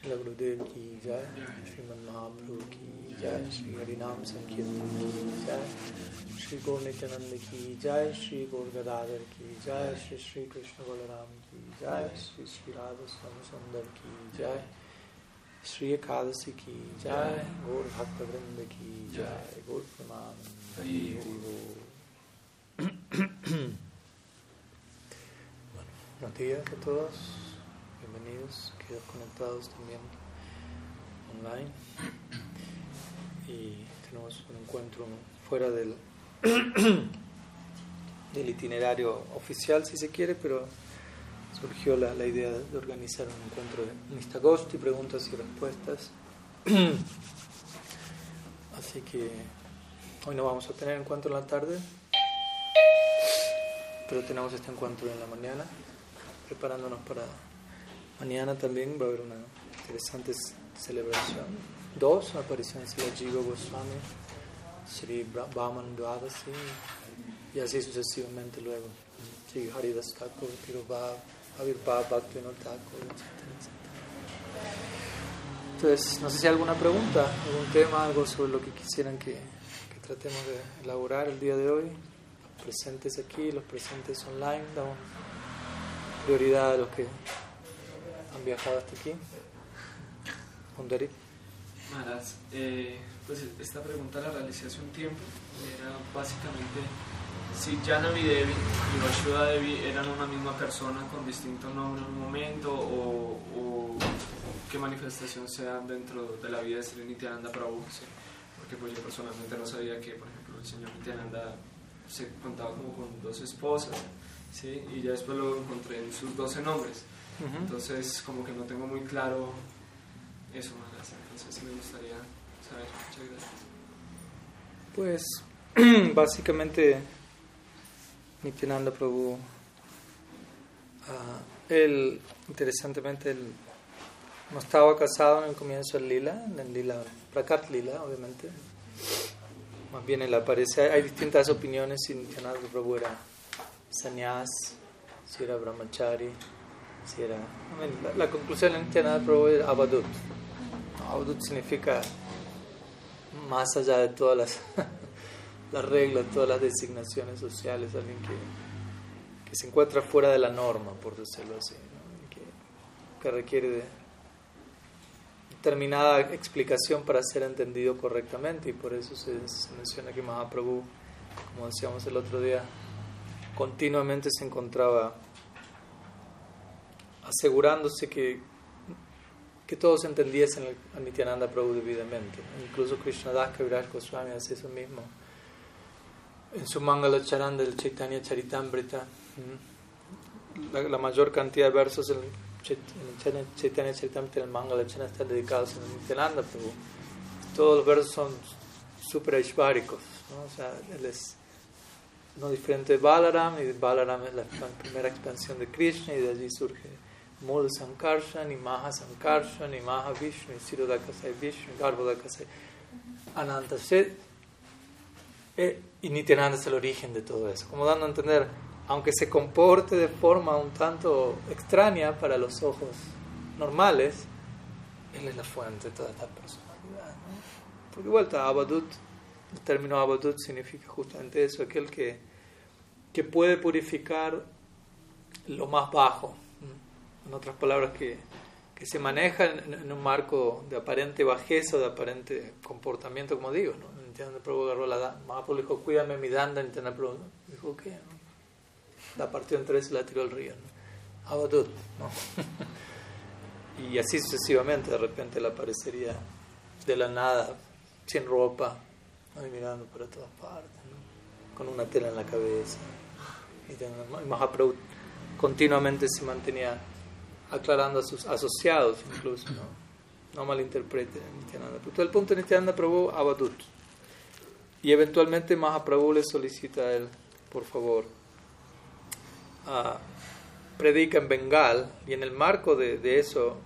Srila Gurudev ki jai, Sriman Mahaprabhu ki jai, Sri Harinam Sankirtan ki jai, Sri Gaur Nityananda ki jai, Sri Gaur Gadadhar ki jai, Sri Sri Krishna Balaram ki jai, Sri Sri Radha Swami Sundar ki jai, Sri Ekadasi ki jai, Gaur Bhakta Vrinda ki jai, Gaur Praman, Hari Hari Buenos días a todos, bienvenidos, quedan conectados también online. Y tenemos un encuentro fuera del, del itinerario oficial, si se quiere, pero surgió la, la idea de organizar un encuentro de Nistagosti, preguntas y respuestas. Así que hoy no vamos a tener encuentro en la tarde, pero tenemos este encuentro en la mañana preparándonos para mañana también va a haber una interesante celebración. Dos apariciones de Jiva Goswami, Sri Brahman Dwadasi y así sucesivamente luego. Sri Haridas Thakur, Tirubhav, Avirbhav, Bhaktivinoda Thakur, etc. Entonces, no sé si hay alguna pregunta, algún tema, algo sobre lo que quisieran que, que tratemos de elaborar el día de hoy. Los presentes aquí, los presentes online, damos prioridad a los que han viajado hasta aquí. Ponderi. Maras, eh, pues esta pregunta la realicé hace un tiempo. Era básicamente si Janavi Devi y Vashuda Devi eran una misma persona con distinto nombre en un momento o, o qué manifestación sean dentro de la vida de Sri Nityananda Prabhu. ¿sí? Porque pues yo personalmente no sabía que, por ejemplo, el señor Nityananda se contaba como con dos esposas. ¿sí? y ya después lo encontré en sus 12 nombres. Ujú. Entonces, como que no tengo muy claro eso. Entonces, me gustaría saber. Muchas gracias. Pues básicamente Nityananda Prabhu, ah, él, interesantemente, él no estaba casado en el comienzo del lila, en el lila, Prakat lila, obviamente. Más bien él aparece, hay, hay distintas opiniones si Nityananda Prabhu era sannyas, si era brahmachari, si era... La, conclusión de Nityananda Prabhu es abadut. Abadut significa más allá de todas las, las reglas, todas las designaciones sociales, alguien que, que se encuentra fuera de la norma, por decirlo así, ¿no? Que, que requiere de determinada explicación para ser entendido correctamente y por eso se, se menciona que Mahaprabhu, como decíamos el otro día, continuamente se encontraba asegurándose que, que todos entendiesen el- a Nityananda Prabhu debidamente. Incluso Krishnadas Kaviraj Goswami hace eso mismo. En su Mangala Charan del Chaitanya Charitamrita, la, mayor cantidad de versos en el Chait- en el Chaitanya- Charitamrita del Mangala Charan están dedicados a Nityananda Prabhu. Todos los versos son super aishváricos, ¿no? O sea, él es no diferente de Balaram, y Balaram es la primera expansión de Krishna, y de allí surge Mula Sankarshan, y Maha Sankarshan, y Maha Vishnu, y Sirodakasai Vishnu, Garbhodakasai Ananta. Eh, y Nityananda es el origen de todo eso, como dando a entender, aunque se comporte de forma un tanto extraña para los ojos normales, él es la fuente de toda esta personalidad. ¿no? Porque vuelta, Abadut, el término Abadut significa justamente eso, aquel que, que puede purificar lo más bajo. ¿No? En otras palabras, que, que se maneja en, un marco de aparente bajeza, de aparente comportamiento, como digo. ¿no? Nityananda Prabhu agarró la Mahaprabhu dijo, cuídame mi danda, Nityananda Prabhu dijo, ¿qué? no? La partió en tres y la tiró al río. ¿no? Abadut, ¿no? y así sucesivamente, de repente le aparecería de la nada, sin ropa, ahí mirando para todas partes, ¿no? con una tela en la cabeza. Y Mahaprabhu continuamente se mantenía aclarando a sus asociados, incluso, ¿no? No malinterpreten Nityananda Prabhu. El punto de Nityananda Prabhu, Abadut. Y eventualmente Mahaprabhu le solicita a él, por favor, ah, predica en Bengal, y en el marco de, de eso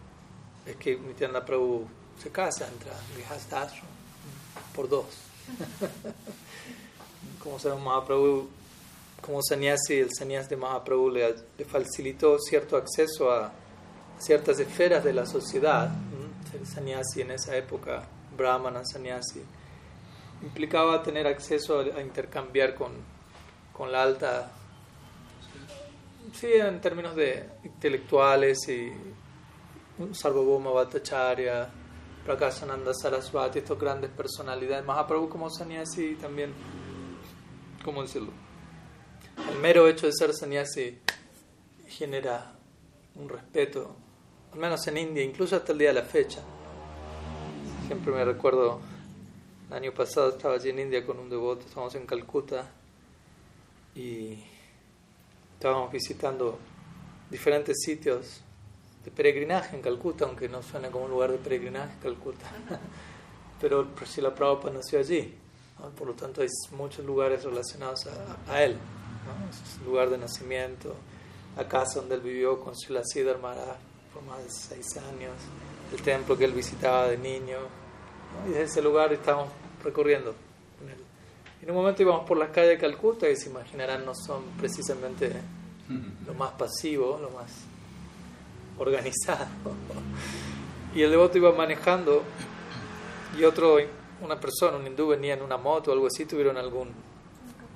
es que Nityananda Prabhu se casa, entra en por dos. como sabemos, Mahaprabhu, como sannyasi, el sannyas de Mahaprabhu le, le facilitó cierto acceso a ciertas esferas de la sociedad, ser sannyasi en esa época, brahmana sannyasi, implicaba tener acceso a, intercambiar con, con, la alta, sí, en términos de intelectuales y Sarvabhauma Bhattacharya, Prakasananda Saraswati, estas grandes personalidades, Mahaprabhu como sannyasi también, ¿cómo decirlo? El mero hecho de ser sannyasi genera un respeto, al menos en India, incluso hasta el día de la fecha. Siempre me recuerdo, el año pasado estaba allí en India con un devoto, estábamos en Calcuta y estábamos visitando diferentes sitios de peregrinaje en Calcuta, aunque no suena como un lugar de peregrinaje Calcuta. Pero la Prabhupada nació allí, por lo tanto hay muchos lugares relacionados a, él, ¿no? lugar de nacimiento, la casa donde él vivió con Srila Siddhar Maharaj por más de seis años, el templo que él visitaba de niño, y desde ese lugar estamos recorriendo en un momento íbamos por las calles de Calcuta, que se imaginarán no son precisamente lo más pasivo, lo más organizado. Y el devoto iba manejando y otro, una persona, un hindú venía en una moto o algo así, tuvieron algún,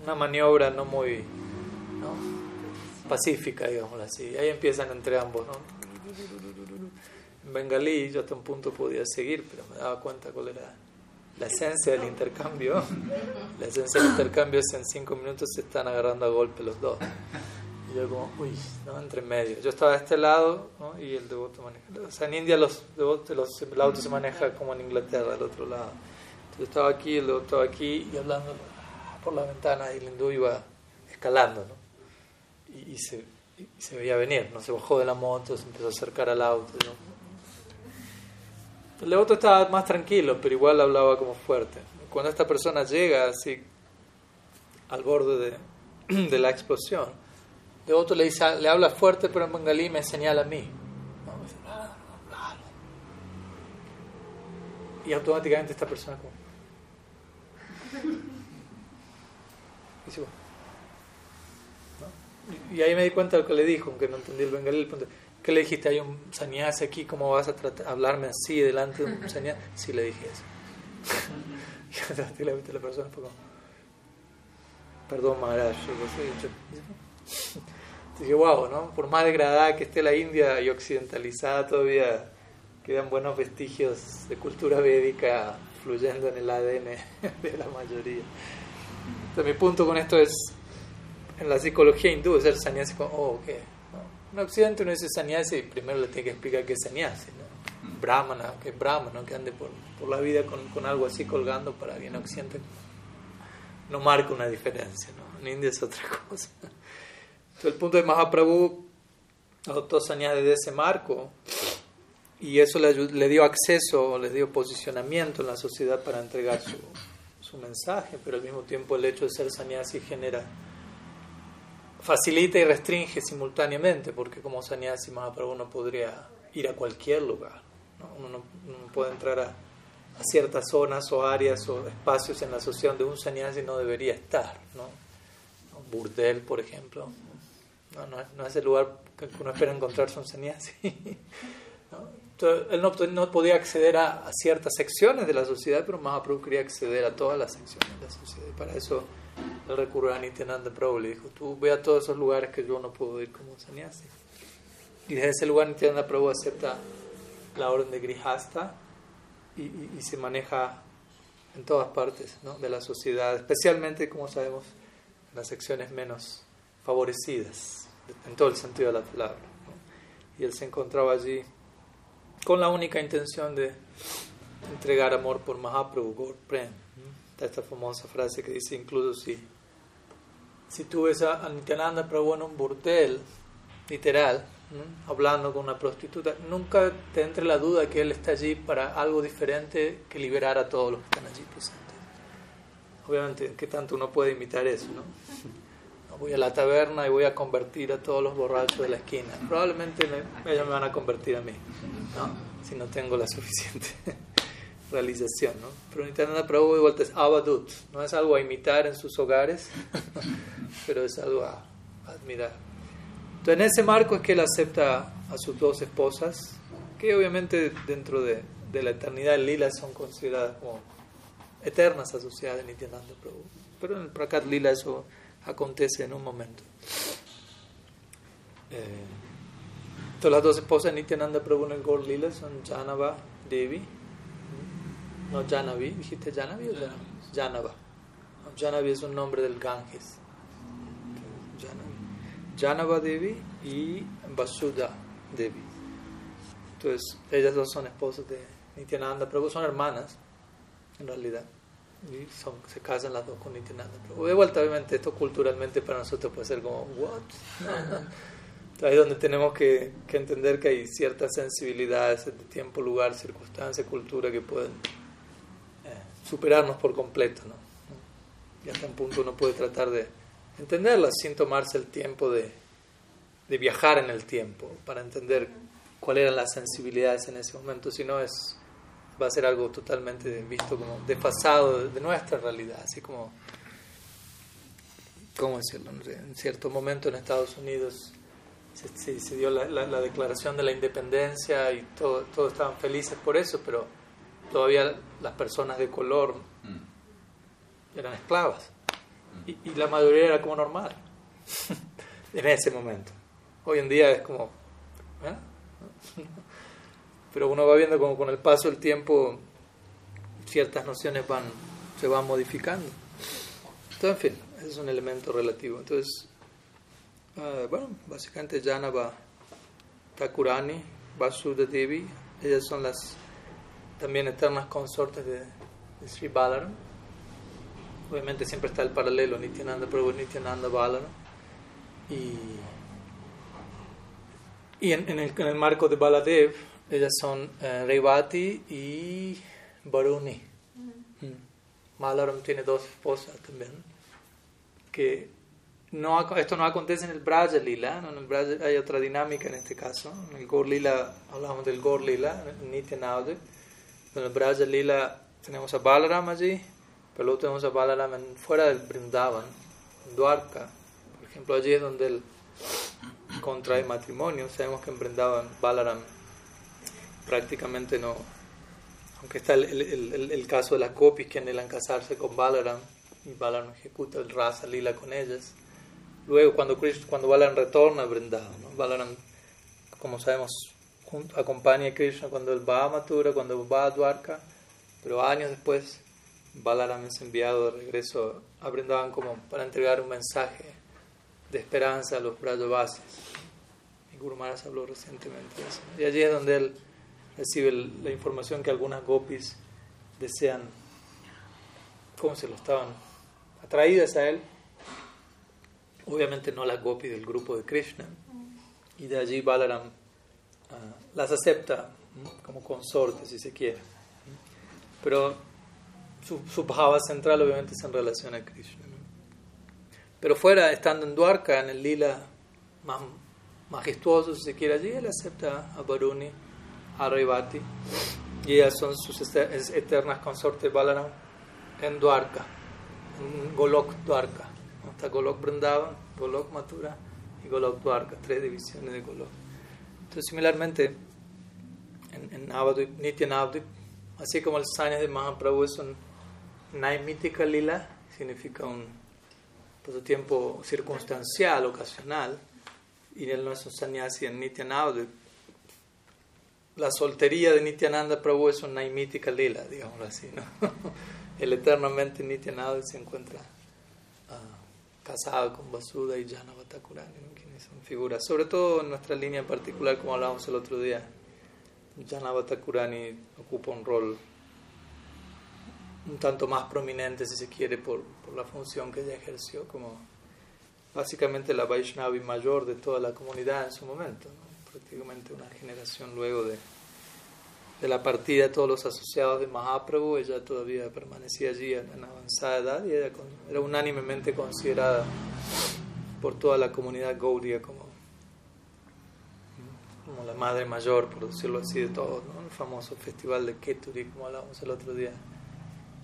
una maniobra no muy pacífica, digamos así. Ahí empiezan entre ambos, ¿no? En bengalí yo hasta un punto podía seguir, pero me daba cuenta cuál era la esencia del intercambio. La esencia del intercambio es en cinco minutos se están agarrando a golpe los dos. Y yo como, uy, ¿no? entre medio. Yo estaba de este lado ¿no? y el devoto maneja. O sea, en India los devotos, los, el auto se maneja como en Inglaterra, al otro lado. Entonces yo estaba aquí, el devoto estaba aquí y hablando por la ventana y el hindú iba escalando, ¿no? Y, y se, y se veía venir, ¿no? Se bajó de la moto, se empezó a acercar al auto, ¿no? El devoto estaba más tranquilo, pero igual hablaba como fuerte. Cuando esta persona llega así al borde de, la explosión, el devoto le, dice, le habla fuerte, pero en bengalí me señala a mí. Y automáticamente esta persona como... Y ahí me di cuenta de lo que le dijo, aunque no entendí el bengalí. El punto. ¿Qué le dijiste? Hay un sannyasi aquí, ¿cómo vas a tratar, hablarme así delante de un sannyasi? Sí, le dije eso. y la persona fue como, perdón, Maharaj, yo Dije, wow, ¿no? Por más degradada que esté la India y occidentalizada, todavía quedan buenos vestigios de cultura védica fluyendo en el ADN de la mayoría. Entonces, mi punto con esto es, en la psicología hindú, es el sannyasi como, oh, ¿qué? En Occidente uno dice sannyasi, primero le tiene que explicar qué es sannyasi, ¿no? Brahmana, que es brahmana, que ande por, por la vida con, con, algo así colgando para bien Occidente no marca una diferencia, ¿no? En India es otra cosa. Entonces el punto de Mahaprabhu adoptó sannyasi de ese marco y eso le, le dio acceso, le dio posicionamiento en la sociedad para entregar su, su mensaje, pero al mismo tiempo el hecho de ser sannyasi genera facilita y restringe simultáneamente, porque como sannyasi Mahaprabhu uno podría ir a cualquier lugar. Uno no, puede entrar a, a, ciertas zonas o áreas o espacios en la sociedad donde un sannyasi no debería estar. ¿no? Burdel, por ejemplo. No, no, es el lugar que uno espera encontrarse un sannyasi. él no, no, podía acceder a, a, ciertas secciones de la sociedad, pero Mahaprabhu quería acceder a todas las secciones de la sociedad. Y para eso el recurrió a Nityananda Prabhu le dijo, tú ve a todos esos lugares que yo no puedo ir como sannyasi. Y desde ese lugar Nityananda Prabhu acepta la orden de Grihasta y, y, se maneja en todas partes ¿no? de la sociedad, especialmente, como sabemos, en las secciones menos favorecidas, en todo el sentido de la palabra. Y él se encontraba allí con la única intención de entregar amor por Mahaprabhu, Gaur Prem esta famosa frase que dice incluso si, si tú ves a Nityananda Prabhu en un burdel, literal, hablando con una prostituta, nunca te entre la duda que él está allí para algo diferente que liberar a todos los que están allí presentes. Obviamente, ¿qué tanto uno puede imitar eso? ¿no? Voy a la taberna y voy a convertir a todos los borrachos de la esquina. Probablemente ellos me van a convertir a mí, ¿no? si no tengo la suficiente realización, ¿no? Pero Nityananda Prabhu igual es abadut, no es algo a imitar en sus hogares, pero es algo a, admirar. Entonces en ese marco es que él acepta a sus dos esposas, que obviamente dentro de de la eternidad de Lila son consideradas como eternas asociadas a Nityananda Prabhu. Pero en el Prakat Lila eso acontece en un momento. Eh, todas las dos esposas de Nityananda Prabhu en el Gaur Lila son Janava Devi. No Janavi, ¿dijiste Janavi o Janavi? Janava. Janavi es un nombre del Ganges. Janavi. Janava Devi y Vasudha Devi. Entonces, ellas dos son esposas de Nityananda Prabhu, son hermanas, en realidad. Y son, se casan las dos con Nityananda Prabhu. De vuelta, obviamente, esto culturalmente para nosotros puede ser como, ¿what? Ahí es donde tenemos que, que, entender que hay ciertas sensibilidades de tiempo, lugar, circunstancia, cultura que pueden superarnos por completo. ¿no? Y hasta un punto uno puede tratar de entenderlas sin tomarse el tiempo de, de viajar en el tiempo para entender cuáles eran las sensibilidades en ese momento, si no es va a ser algo totalmente visto como desfasado de nuestra realidad, así como, ¿cómo decirlo? En cierto momento en Estados Unidos se, se, dio la, la, declaración de la independencia y todo, todos estaban felices por eso, pero todavía las personas de color mm. eran esclavas y, y la mayoría era como normal en ese momento. Hoy en día es como... ¿eh? Pero uno va viendo como con el paso del tiempo ciertas nociones van, se van modificando. Entonces, en fin, ese es un elemento relativo. Entonces, uh, bueno, básicamente Janava Takurani, Vasuda Devi, ellas son las también eternas consortes de, de Sri Balaram. Obviamente siempre está el paralelo, Nityananda Prabhu, Nityananda Balaram. Y y en, en, el, en, el, marco de Baladev, ellas son eh, Revati y Baruni. Mm. Malaram tiene dos esposas también. Que no, esto no acontece en el Braja Lila, ¿no? en el Braja hay otra dinámica en este caso. En el Gor Lila hablamos del Gor Lila, Nitya En el Braja Lila tenemos a Balaram allí, pero luego tenemos a Balaram fuera del Brindavan, en Dwarka. Por ejemplo, allí es donde él contrae matrimonio. Sabemos que en Brindavan Balaram prácticamente no. Aunque está el, el, el, caso de las gopis que anhelan casarse con Balaram y Balaram ejecuta el rasa lila con ellas. Luego, cuando, cuando Balaram retorna a Vrindavan, ¿no? Balaram, como sabemos, acompaña a Krishna cuando él va a Mathura, cuando va a Dwarka, pero años después Balaram es enviado de regreso a como para entregar un mensaje de esperanza a los Brajavasis. Y Guru Maharaj habló recientemente de eso. Y allí es donde él recibe la información que algunas gopis desean, ¿cómo se lo estaban? Atraídas a él. Obviamente no las gopis del grupo de Krishna. Y de allí Balaram las acepta como consortes, si se quiere. Pero su, su bhava central obviamente es en relación a Krishna. Pero fuera, estando en Dwarka, en el lila más majestuoso, si se quiere, allí él acepta a Varuni a y ellas son sus eternas consortes Balaram en Dwarka, en Golok Dwarka. Está Golok Vrindavan, Golok Mathura y Golok Dwarka, tres divisiones de Golok. Entonces, similarmente, en, en así como el Sanya de Mahaprabhu es un Naimitika Lila, significa un tiempo circunstancial, ocasional, y él no es un sannyasi en Nityananda, la soltería de Nityananda Prabhu es una mítica lila, digamos así, ¿no? El eternamente Nityananda se encuentra uh, casado con Vasuda y Janava Thakurani, son figuras, sobre todo en nuestra línea en particular, como hablábamos el otro día, Janava Thakurani ocupa un rol un tanto más prominente, si se quiere, por, por la función que ella ejerció como básicamente la Vaishnavi mayor de toda la comunidad en su momento. ¿no? prácticamente una generación luego de, de la partida de todos los asociados de Mahaprabhu, ella todavía permanecía allí en, avanzada edad y era, unánimemente considerada por toda la comunidad Gaudiya como, como la madre mayor, por decirlo así, de todos, ¿no? el famoso festival de Keturi, como hablábamos el otro día.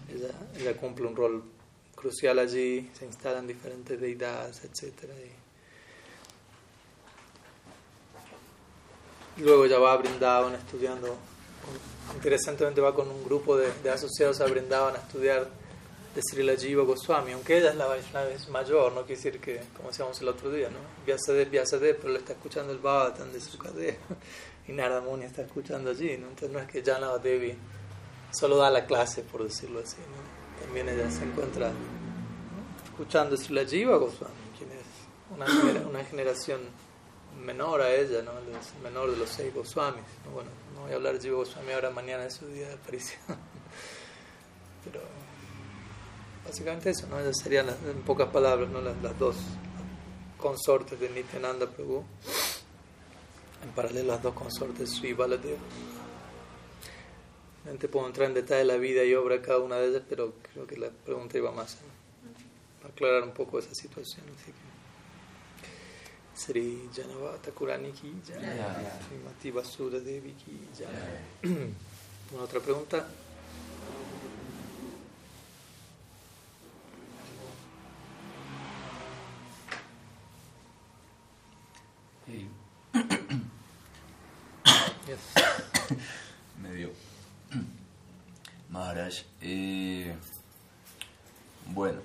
Ella, ella cumple un rol crucial allí, se instalan diferentes deidades, etc. Luego ya va a Brindavan estudiando interesantemente va con un grupo de, de asociados a Brindavan a estudiar de Srila Jiva Goswami, aunque ella es la Vaishnava mayor, no quiere decir que, como decíamos el otro día, ¿no? Vyasadeva, Vyasadeva, pero le está escuchando el Bhavatan de Sukadeva y Narada Muni está escuchando allí, ¿no? Entonces no es que Janava Devi solo da la clase, por decirlo así, ¿no? También ella se encuentra escuchando Srila Jiva Goswami, quien es una, una generación menor a ella, ¿no? El menor de los seis Goswamis. Bueno, no voy a hablar de Jiva Goswami ahora, mañana es su día de aparición. Pero básicamente eso, ¿no? Esas serían, en pocas palabras, ¿no? las, las dos consortes de Nityananda Prabhu. En paralelo, las dos consortes de Sri Baladeva. Realmente puedo entrar en detalle la vida y obra de cada una de ellas, pero creo que la pregunta iba más a aclarar un poco esa situación. Así que. Sri Janavata Kurani ki jaya, Srimati Vasudha Devi ki. ¿Una otra pregunta? Hey. Medio. Maharaj, eh, bueno,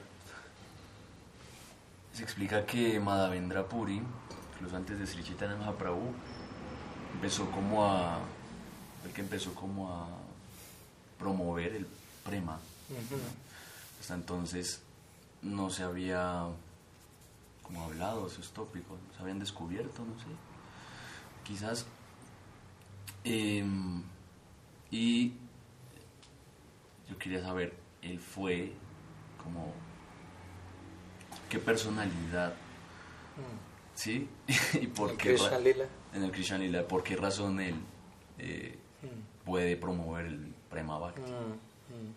se explica que Madhavendra Puri, incluso antes de Sri Chaitanya Mahaprabhu, empezó como a, el que empezó como a promover el prema. Hasta entonces no se había como hablado de esos tópicos, no se habían descubierto, no sé. Quizás. em, y yo quería saber, él fue como qué personalidad, ¿sí? y por ¿En qué Krishna ra- Lila? en el Krishna Lila, por qué razón él eh, Mm. puede promover el Prema Bhakti. Mm, mm.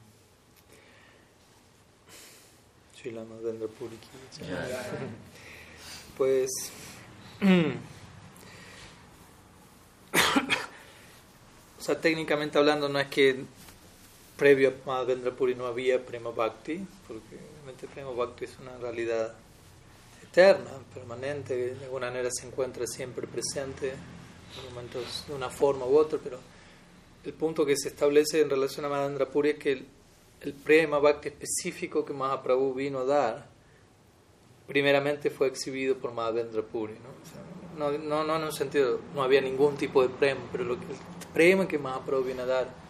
Jaya. Pues. o sea, técnicamente hablando, no es que previo a Madhavendra Puri no había Prema Bhakti, porque obviamente Prema Bhakti es una realidad eterna, permanente, de alguna manera se encuentra siempre presente, en momentos de una forma u otra, pero el punto que se establece en relación a Madhavendra Puri es que el, el Prema Bhakti específico que Mahaprabhu vino a dar, primeramente fue exhibido por Madhavendra Puri. ¿no? O sea, no, no, no en un sentido, no había ningún tipo de prema, pero lo que, el prema que Mahaprabhu viene a dar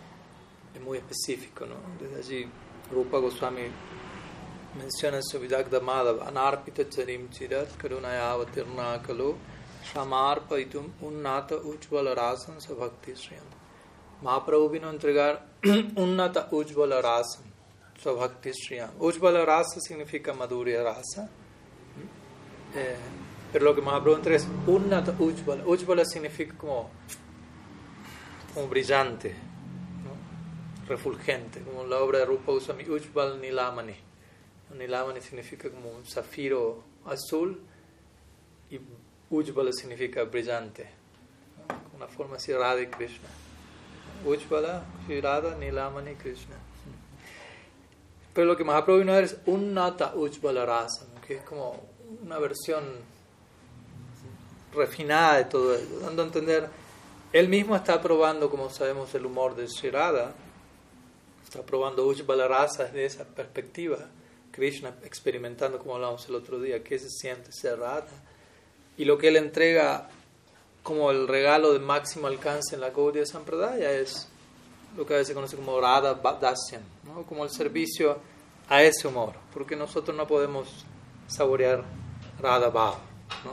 muy específico. ¿no? Desde allí, Rupa Goswami menciona en su Vidagda Madhava, Anarpita Charim Chirat Karunayavatirna Kalu Shamarpaitum Unnata Ujvala Rasan Sabhakti Sriyam. Mahaprabhu vino a entregar Unnata Ujvala Rasan Sabhakti Sriyam. Ujvala Rasa significa Madhurya Rasa. Eh, pero lo que Mahaprabhu entrega es Unnata Ujvala. Ujvala significa como, como brillante. Refulgente, como la obra de Rupa Goswami, Ujval Nilamani. Nilamani significa como un zafiro azul y Ujvala significa brillante. Con una forma así Radha Krishna. Ujvala, Shri Radha, Nilamani, Krishna. Pero lo que Mahaprabhu vino a dar es Unnata Ujvala Rasa, que es como una versión refinada de todo ello, dando a entender, él mismo está probando, como sabemos, el humor de Shri Radha, está probando Ujvala Rasa desde esa perspectiva, Krishna experimentando, como hablamos el otro día, qué se siente ser Radha, y lo que él entrega como el regalo de máximo alcance en la Gaudiya Sampradaya es lo que a veces se conoce como Radha Dasyam, ¿no? como el servicio a ese humor, porque nosotros no podemos saborear Radha Bhava, ¿no?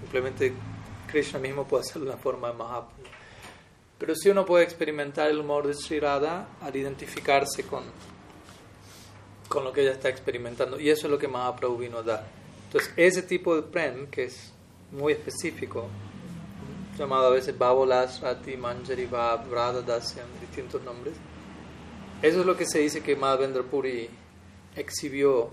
simplemente Krishna mismo puede hacerlo de una forma de Mahaprabhu. Pero sí uno puede experimentar el humor de Sri Radha al identificarse con, con lo que ella está experimentando, y eso es lo que Mahaprabhu vino a dar. Entonces, ese tipo de prem, que es muy específico, llamado a veces Bavolas, Rati, Manjari, Bhav, Radha Dasyam, distintos nombres. Eso es lo que se dice que Madhavendra Puri exhibió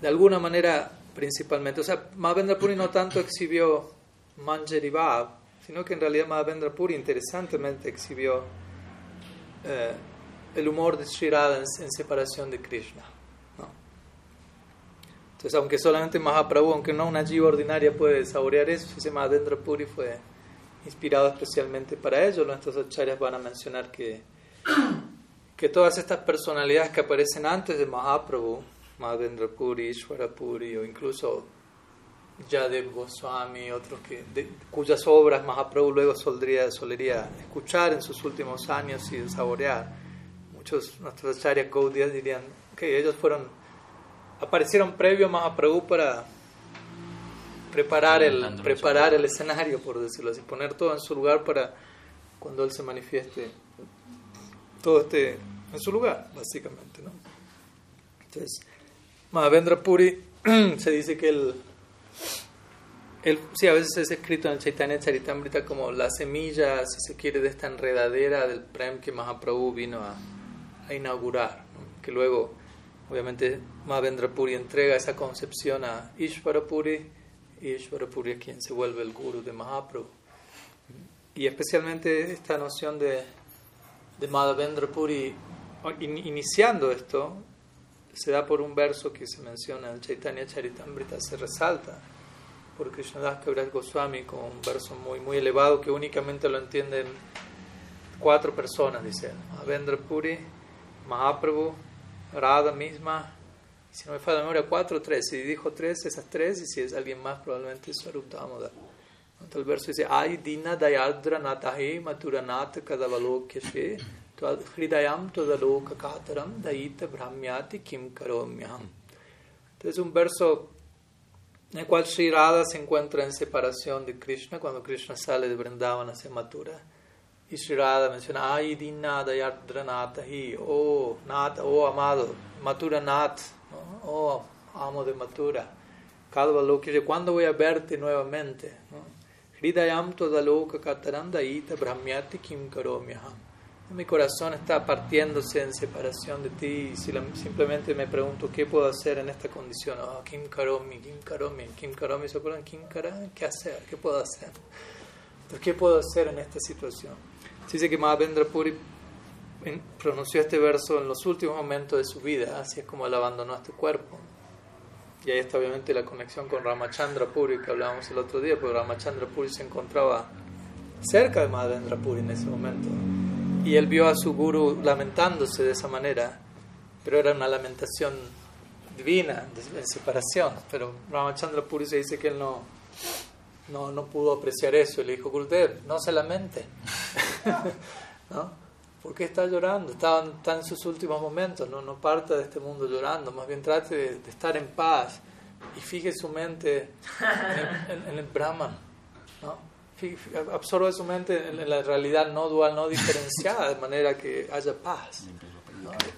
de alguna manera principalmente. O sea, Madhavendra Puri no tanto exhibió Manjari Bhav, sino que en realidad Madhavendra Puri interesantemente exhibió eh, el humor de Sri Radha en, separación de Krishna. ¿no? Entonces, aunque solamente Mahaprabhu, aunque no una jiva ordinaria puede saborear eso, ese Madhavendra Puri fue inspirado especialmente para ello. Nuestros acharyas van a mencionar que, que todas estas personalidades que aparecen antes de Mahaprabhu, Madhendra Puri, Ishvara Puri o incluso Yadev Goswami, otros que, cuyas obras Mahaprabhu luego solería, solería escuchar en sus últimos años y saborear. Muchos nuestros acharyas Gaudiya dirían que ellos fueron aparecieron previo a Mahaprabhu para preparar el, preparar el escenario, por decirlo así, poner todo en su lugar para cuando Él se manifieste, todo esté en su lugar, básicamente. ¿no? Entonces, Mahavendra Puri se dice que él, sí, a veces es escrito en Chaitanya Charitamrita como la semilla, si se quiere, de esta enredadera del Prem que Mahaprabhu vino a, inaugurar, que luego, obviamente, Mahavendra Puri entrega esa concepción a Ishvara Puri y Puri es quien se vuelve el guru de Mahaprabhu. Y especialmente esta noción de, de Madhavendra Puri, iniciando esto, se da por un verso que se menciona en Chaitanya Charitamrita, se resalta por Krishnadas Kaviraj Goswami con un verso muy, muy elevado que únicamente lo entienden cuatro personas, dice Madhavendra Puri, Mahaprabhu, Radha misma si no me falla la memoria, cuatro o tres. Si dijo tres, esas tres, y si es alguien más, probablemente es Swarup Damoda. Entonces el verso dice, Ay dina dayadra natahe maturanat kadavalokhyashe hridayam todaloka kataram daita brahmyati kim karomyam. Entonces un verso en el cual Sri Radha se encuentra en separación de Krishna cuando Krishna sale de Vrindavan hacia Mathura. Y Sri Radha menciona, Ay natahi, oh, nat, oh amado, Mathura nat, oh amo de Matura, que ¿cuándo voy a verte nuevamente? Hridayam todaloka kataranda ita brahmyati kim karomyaham. Mi corazón está partiéndose en separación de ti y simplemente me pregunto qué puedo hacer en esta condición. Oh, kim karomi, kim karomi, kim karomi, ¿se acuerdan? Kim karomi, ¿qué hacer? ¿Qué puedo hacer? ¿qué puedo hacer en esta situación? Se dice que Mahavendra Puri pronunció este verso en los últimos momentos de su vida, así es como él abandonó este cuerpo. Y ahí está obviamente la conexión con Ramachandra Puri que hablábamos el otro día, porque Ramachandra Puri se encontraba cerca de Madhendra Puri en ese momento. Y él vio a su guru lamentándose de esa manera, pero era una lamentación divina, de, separación. Pero Ramachandra Puri se dice que él no, no, no pudo apreciar eso. Y le dijo, Gurudev, no se lamente. ¿No? ¿Por qué está llorando? Está, en sus últimos momentos, no, no parta de este mundo llorando, más bien trate de, estar en paz y fije su mente en, el Brahman, ¿no? Absorbe su mente en, la realidad no dual, no diferenciada, de manera que haya paz.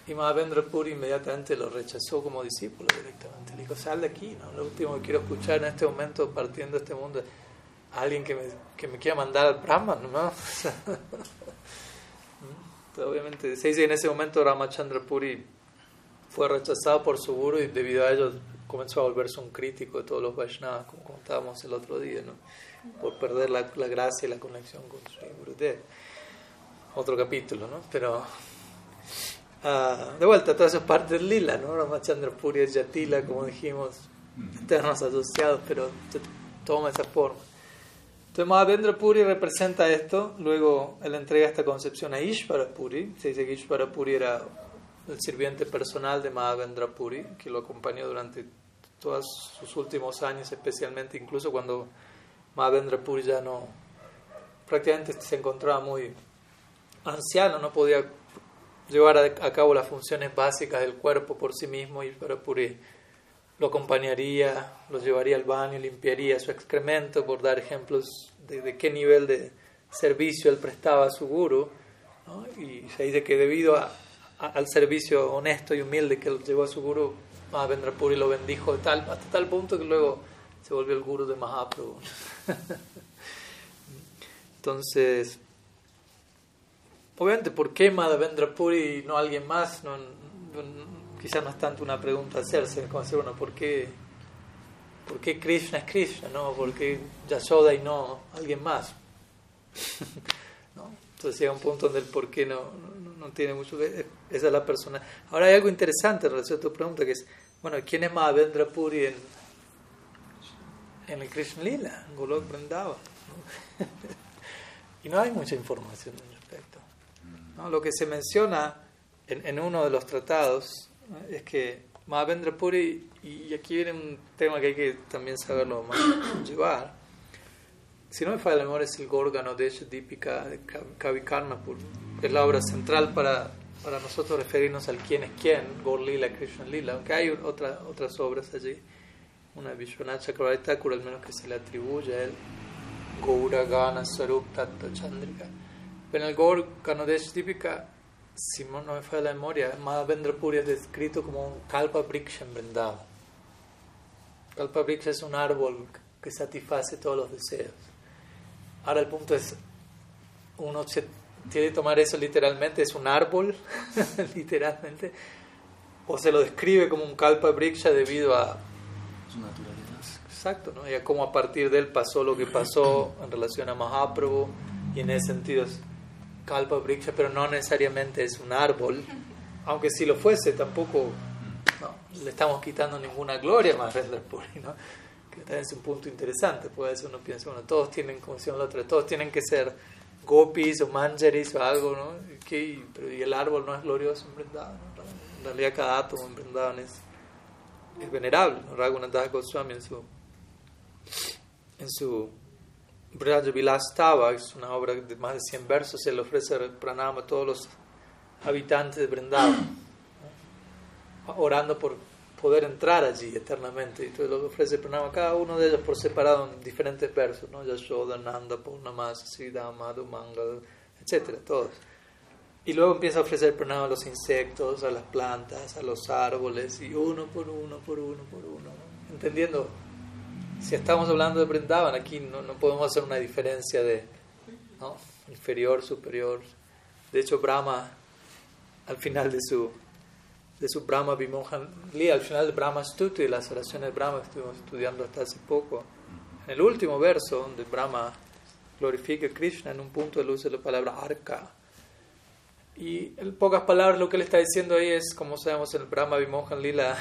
Y Mahavendra Puri inmediatamente lo rechazó como discípulo directamente. Le dijo, sal de aquí, ¿no? lo último que quiero escuchar en este momento partiendo de este mundo es alguien que me, que me quiera mandar al Brahman, ¿no? obviamente se dice que en ese momento Ramachandra Puri fue rechazado por su guru y debido a ello comenzó a volverse un crítico de todos los Vaishnavas, como contábamos el otro día, ¿no? Por perder la, la, gracia y la conexión con Sri Gurudev. Otro capítulo, ¿no? Pero ah, de vuelta, todo eso es parte del lila, ¿no? Ramachandra Puri es Yatila, como dijimos, eternos asociados, pero toma esa forma. Entonces Mahavendra Puri representa esto, luego él entrega esta concepción a Ishvara Puri, se dice que Ishvara Puri era el sirviente personal de Mahavendra Puri, que lo acompañó durante todos sus últimos años, especialmente incluso cuando Mahavendra Puri ya no, prácticamente se encontraba muy anciano, no podía llevar a cabo las funciones básicas del cuerpo por sí mismo, Ishvara Puri lo acompañaría, lo llevaría al baño, limpiaría su excremento, por dar ejemplos de, qué nivel de servicio él prestaba a su guru. Y se dice que debido al servicio honesto y humilde que él llevó a su guru, Mahavendra Puri lo bendijo hasta tal punto que luego se volvió el guru de Mahaprabhu. Entonces, obviamente, ¿por qué Mahavendra Puri y no alguien más? no, quizás no es tanto una pregunta hacerse, como decir, bueno, ¿por qué, ¿por qué Krishna es Krishna? ¿no? ¿Por qué Yashoda y no alguien más? ¿No? Entonces llega un punto donde el por qué no, no, tiene mucho que Esa es la persona. Ahora hay algo interesante en relación a tu pregunta, que es, bueno, ¿quién es Mahavendra Puri en, en el Krishna Lila, Golok Vrindavan? Y no hay mucha información al respecto. ¿no? Lo que se menciona en, en uno de los tratados es que Mahavendra Puri, y aquí viene un tema que hay que también saberlo más llevar, si no me falla el memoria es el Gorgano de Dipika de Kavikarnapur, que es la obra central para, para nosotros referirnos al quién es quién, Gaur Lila, Krishna Lila, aunque hay otra, otras obras allí, una Vishwanath Chakravarti al menos que se le atribuye a él, Gaura Gana Sarup Chandrika. Pero en el Gorgano de Dipika, si no me falla la memoria, Madhavendra Puri es descrito como un Kalpa Briksha en. Kalpa Briksha es un árbol que satisface todos los deseos. Ahora el punto es, uno se tiene que tomar eso literalmente, es un árbol, literalmente, o se lo describe como un kalpa briksha debido a Su naturaleza. Exacto, ¿no? Y a cómo a partir de él pasó lo que pasó en relación a Mahaprabhu, y en ese sentido es kalpa briksha, pero no necesariamente es un árbol, aunque si lo fuese tampoco no, le estamos quitando ninguna gloria a Mahavendra Puri, ¿no? que también es un punto interesante, puede veces uno piensa, bueno, todos tienen, como decía la otra, todos tienen que ser gopis o manjaris o algo, ¿no? ¿Qué? Pero y el árbol no es glorioso en ¿no? En realidad cada átomo en es, es venerable, ¿no? Raghunath Goswami en su, en su Braja Vilastava, es una obra de más de 100 versos, se le ofrece pranama a todos los habitantes de Vrindavan, ¿no? orando por poder entrar allí eternamente. Entonces lo ofrece pranama cada uno de ellos por separado en diferentes versos, ¿no? Yashoda, Nanda, Purnamasa, Sridhama, Mangal, etcétera, todos. Y luego empieza a ofrecer pranama a los insectos, a las plantas, a los árboles, y uno por uno, por uno, por uno, ¿no? entendiendo si estamos hablando de Brindavan, aquí no, no podemos hacer una diferencia de inferior, superior. De hecho, Brahma, al final de su, de su Brahma Vimohan al final de Brahma Stuti, las oraciones de Brahma que estuvimos estudiando hasta hace poco, en el último verso, donde Brahma glorifica a Krishna, en un punto él usa la palabra arca. Y en pocas palabras lo que él está diciendo ahí es, como sabemos en el Brahma Vimohan Lila,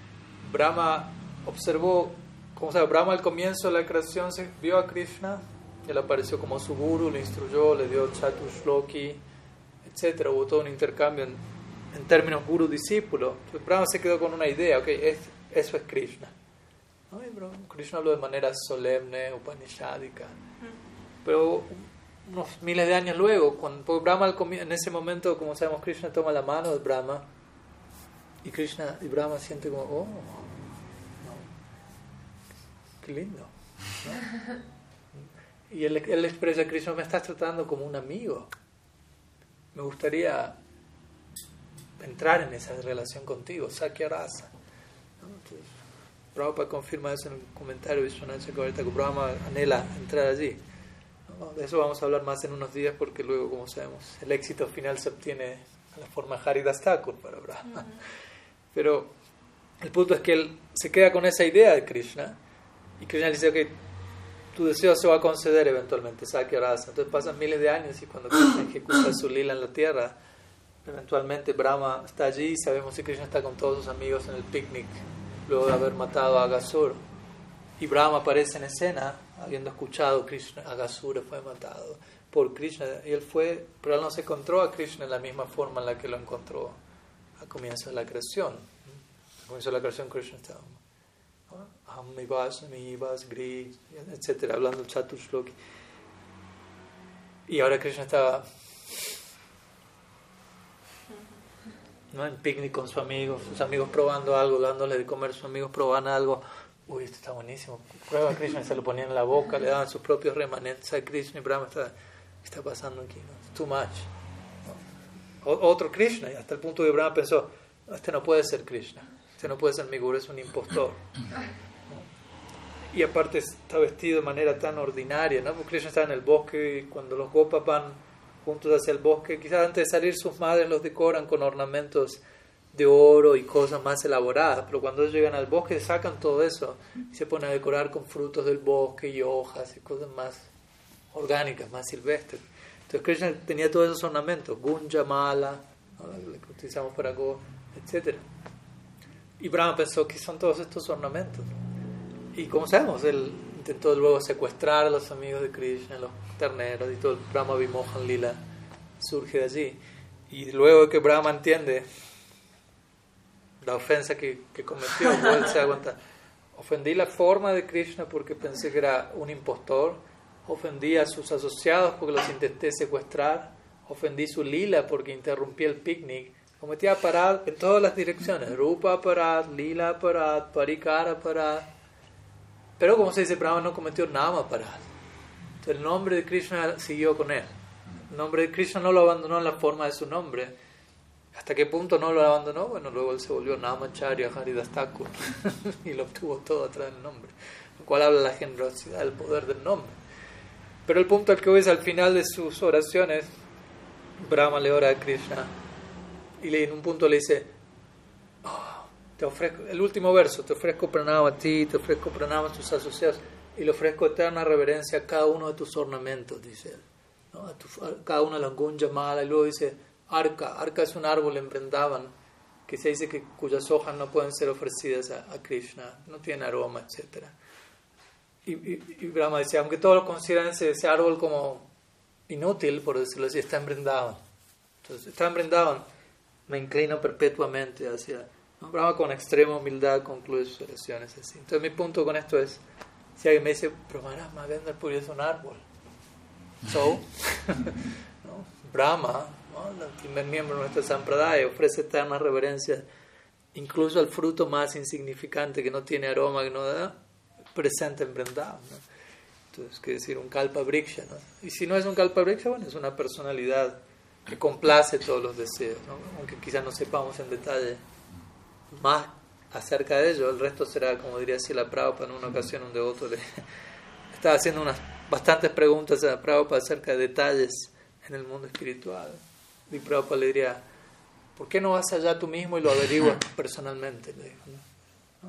Brahma observó como sabe, Brahma al comienzo de la creación se vio a Krishna, él apareció como su guru, le instruyó, le dio chatushloki, etc. Hubo todo un intercambio en, en términos guru-discípulo. Brahma se quedó con una idea, ok, es, eso es Krishna. ¿No? Krishna habló de manera solemne, upanishadica. Pero unos miles de años luego, cuando Brahma en ese momento, como sabemos, Krishna toma la mano de Brahma y Krishna y Brahma siente como, oh, qué lindo. ¿no? Y él, él expresa Krishna, me estás tratando como un amigo. Me gustaría entrar en esa relación contigo, Sakya Rasa. ¿no? Confirma eso en el comentario de Vishwanath Chakravarti, que Brahma anhela entrar allí. ¿No? De eso vamos a hablar más en unos días porque luego, como sabemos, el éxito final se obtiene en la forma Haridas Thakur para Brahma. Uh -huh. Pero el punto es que él se queda con esa idea de Krishna y Krishna dice, ok, tu deseo se va a conceder eventualmente, Sakya Rasa. Entonces pasan miles de años y cuando Krishna ejecuta su lila en la tierra, eventualmente Brahma está allí y sabemos que Krishna está con todos sus amigos en el picnic luego de haber matado a Agasur. Y Brahma aparece en escena habiendo escuchado Krishna, Agasura fue matado por Krishna. Y él fue, pero él no se encontró a Krishna en la misma forma en la que lo encontró al comienzo de la creación. Al comienzo de la creación Krishna estaba Amivas, Amivas, Gri, etc. Hablando Chatushloki. Y ahora Krishna estaba ¿no? en picnic con sus amigos, sus amigos probando algo, dándole de comer, sus amigos probaban algo. Uy, esto está buenísimo. Prueba a Krishna, se lo ponían en la boca, le daban sus propios remanentes a Krishna y Brahma está, ¿qué está pasando aquí? ¿no? Too much. ¿no? Otro Krishna, hasta el punto que Brahma pensó, este no puede ser Krishna, este no puede ser mi guru, es un impostor. Y aparte está vestido de manera tan ordinaria, ¿no? Porque Krishna está en el bosque y cuando los gopas van juntos hacia el bosque, quizás antes de salir sus madres los decoran con ornamentos de oro y cosas más elaboradas, pero cuando ellos llegan al bosque sacan todo eso y se ponen a decorar con frutos del bosque y hojas y cosas más orgánicas, más silvestres. Entonces Krishna tenía todos esos ornamentos, gunja, mala, ¿no? que utilizamos para go, etc. Y Brahma pensó que son todos estos ornamentos. Y como sabemos, él intentó luego secuestrar a los amigos de Krishna, los terneros y todo el Brahma Vimohan Lila surge de allí. Y luego que Brahma entiende la ofensa que, que cometió, él se da cuenta, ofendí la forma de Krishna porque pensé que era un impostor, ofendí a sus asociados porque los intenté secuestrar, ofendí su lila porque interrumpí el picnic, cometía parad en todas las direcciones, rupa parad, lila parad, parikara parad, pero como se dice, Brahma no cometió nada parad. Entonces el nombre de Krishna siguió con él. El nombre de Krishna no lo abandonó en la forma de su nombre, ¿Hasta qué punto no lo abandonó? Bueno, luego él se volvió Namacharya Haridas Thakur y lo obtuvo todo atrás del nombre, lo cual habla de la generosidad, el poder del nombre. Pero el punto al que voy es al final de sus oraciones, Brahma le ora a Krishna y en un punto le dice, oh, te ofrezco, el último verso, te ofrezco pranama a ti, te ofrezco pranama a tus asociados y le ofrezco eterna reverencia a cada uno de tus ornamentos, dice él, ¿no? a, cada una de las gunja mala y luego dice, arca. Arca es un árbol en Vrindavan que se dice que cuyas hojas no pueden ser ofrecidas a, Krishna, no tiene aroma, etc. Y, Brahma dice, aunque todos lo consideran ese, árbol como inútil, por decirlo así, está en Vrindavan. Entonces, está en Vrindavan, me inclino perpetuamente hacia... Brahma con extrema humildad concluye sus oraciones así. Entonces mi punto con esto es, si alguien me dice, pero Maharaj, vender es un árbol. So, Brahma el primer miembro de nuestra Sampradaya, ofrece eterna reverencia incluso al fruto más insignificante que no tiene aroma, que no da, presente en Vrindavan. Entonces, quiere decir un Kalpa Briksha. Y si no es un Kalpa Briksha, bueno, es una personalidad que complace todos los deseos, aunque quizás no sepamos en detalle más acerca de ello. El resto será, como diría Sila Prabhupada en una ocasión, un devoto le estaba haciendo unas bastantes preguntas a Prabhupada acerca de detalles en el mundo espiritual. Y Prabhupada le diría, ¿por qué no vas allá tú mismo y lo averiguas personalmente?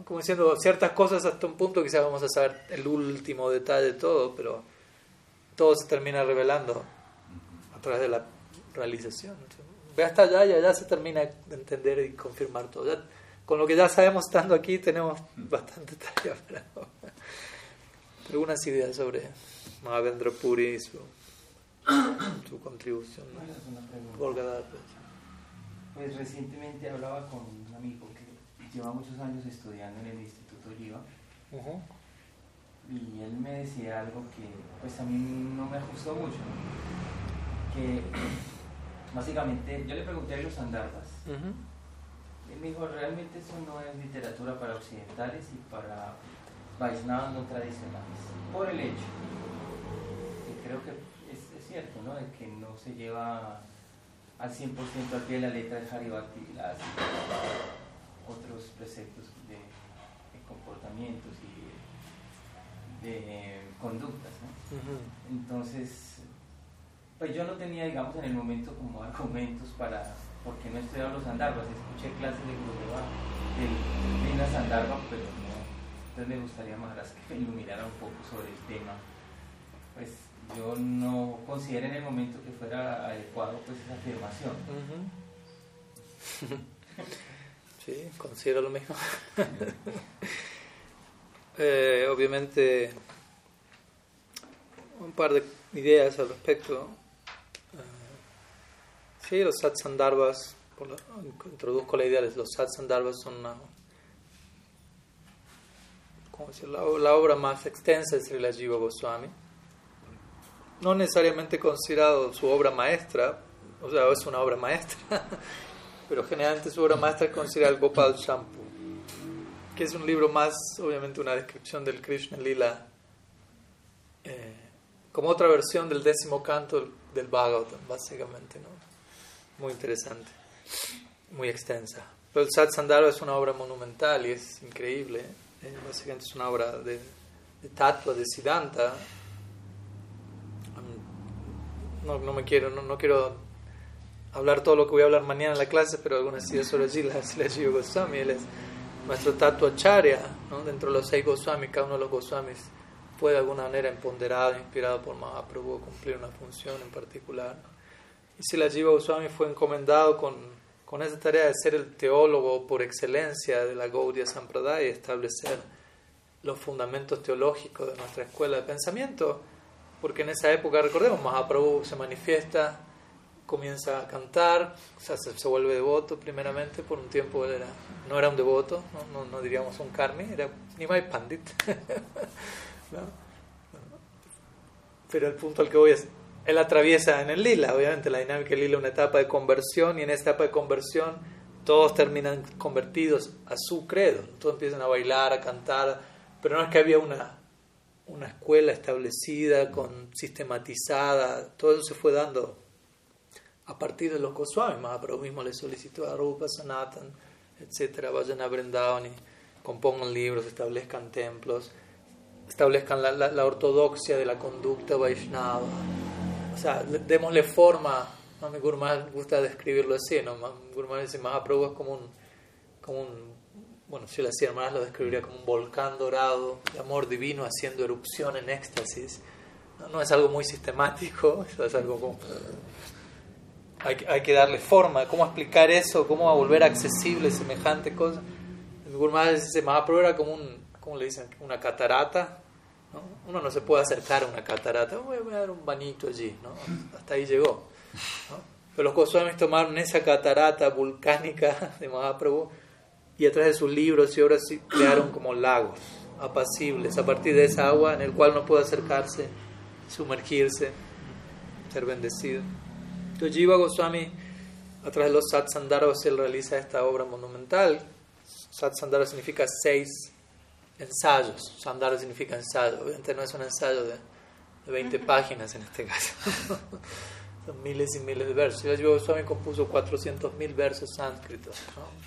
Como diciendo ciertas cosas hasta un punto quizás vamos a saber el último detalle de todo, pero todo se termina revelando a través de la realización. Ve hasta allá y allá se termina de entender y confirmar todo. con lo que ya sabemos estando aquí tenemos bastante tarea para algunas ideas sobre Mahavendra Puri y su tu contribución. Pues. pues recientemente hablaba con un amigo que lleva muchos años estudiando en el Instituto Oliva. Y él me decía algo que pues a mí no me ajustó mucho, que básicamente yo le pregunté a los andarbas y me dijo realmente eso no es literatura para occidentales y para Vaisnavas no tradicionales, por el hecho que creo que cierto, ¿no? De que no se lleva al 100% al pie de la letra de Haribati las otros preceptos de, comportamientos y de, conductas, ¿no? Entonces, pues yo no tenía, digamos, en el momento como argumentos para, porque no estudiaba los andarbas, escuché clases de Gurudeva de las andarbas, pero no, entonces me gustaría más que me iluminara un poco sobre el tema, pues yo no consideré en el momento que fuera adecuado pues esa afirmación. Sí, considero lo mismo. Eh, obviamente, un par de ideas al respecto. Eh, sí, los satsandarbas, introduzco la idea de los satsandarbas son una, decir? La, obra más extensa es el Jiva Goswami no necesariamente considerado su obra maestra, o sea, es una obra maestra, pero generalmente su obra maestra es considerada el Gopal Shampoo, que es un libro más, obviamente, una descripción del Krishna Lila, eh, como otra versión del décimo canto del Bhagavatam, básicamente, ¿no? Muy interesante, muy extensa. Pero el Satsandara es una obra monumental y es increíble, ¿eh? básicamente es una obra de, de tatua, de Siddhanta, no, no me quiero, no, no, quiero hablar todo lo que voy a hablar mañana en la clase, pero algunas ideas sobre Jiva Goswami, él es nuestro Tatuacharya, ¿no? dentro de los seis Goswamis, cada uno de los Goswamis fue de alguna manera empoderado, inspirado por Mahaprabhu cumplir una función en particular. Y si la Jiva Goswami fue encomendado con, con esa tarea de ser el teólogo por excelencia de la Gaudiya Sampradaya y establecer los fundamentos teológicos de nuestra escuela de pensamiento, porque en esa época, recordemos, Mahaprabhu se manifiesta, comienza a cantar, se, vuelve devoto primeramente, por un tiempo él era, no era un devoto, no, no, diríamos un karmi, era Nimai Pandit. Pero el punto al que voy es, él atraviesa en el lila, obviamente la dinámica del lila es una etapa de conversión y en esta etapa de conversión todos terminan convertidos a su credo, todos empiezan a bailar, a cantar, pero no es que había una, una escuela establecida, con, sistematizada, todo eso se fue dando a partir de los Goswami, Mahaprabhu mismo le solicitó a Rupa, Sanatan, etcétera, vayan a Vrindavan y compongan libros, establezcan templos, establezcan la, la, ortodoxia de la conducta Vaishnava, o sea, démosle forma, ¿no? mi Gurman gusta describirlo así, ¿no? Gurman dice Mahaprabhu es como un, como un bueno, si lo hacía más lo describiría como un volcán dorado de amor divino haciendo erupción en éxtasis. No, es algo muy sistemático, es algo como... Hay, hay, que darle forma, cómo explicar eso, cómo volver accesible semejante cosa. El Gurmad dice, Mahaprabhu era como un, ¿cómo le dicen? Una catarata. ¿no? Uno no se puede acercar a una catarata, voy a dar un bañito allí, ¿no? hasta ahí llegó. Pero los Goswamis tomaron esa catarata volcánica de Mahaprabhu y a través de sus libros y obras crearon como lagos apacibles a partir de esa agua en el cual no puede acercarse, sumergirse, ser bendecido. Entonces Jiva Goswami, a través de los Satsandharas, él realiza esta obra monumental. Satsandhara significa seis ensayos. Sandhara significa ensayo. Obviamente no es un ensayo de, de 20 páginas en este caso. miles y miles de versos. Shiva Goswami compuso 400.000 versos sánscritos.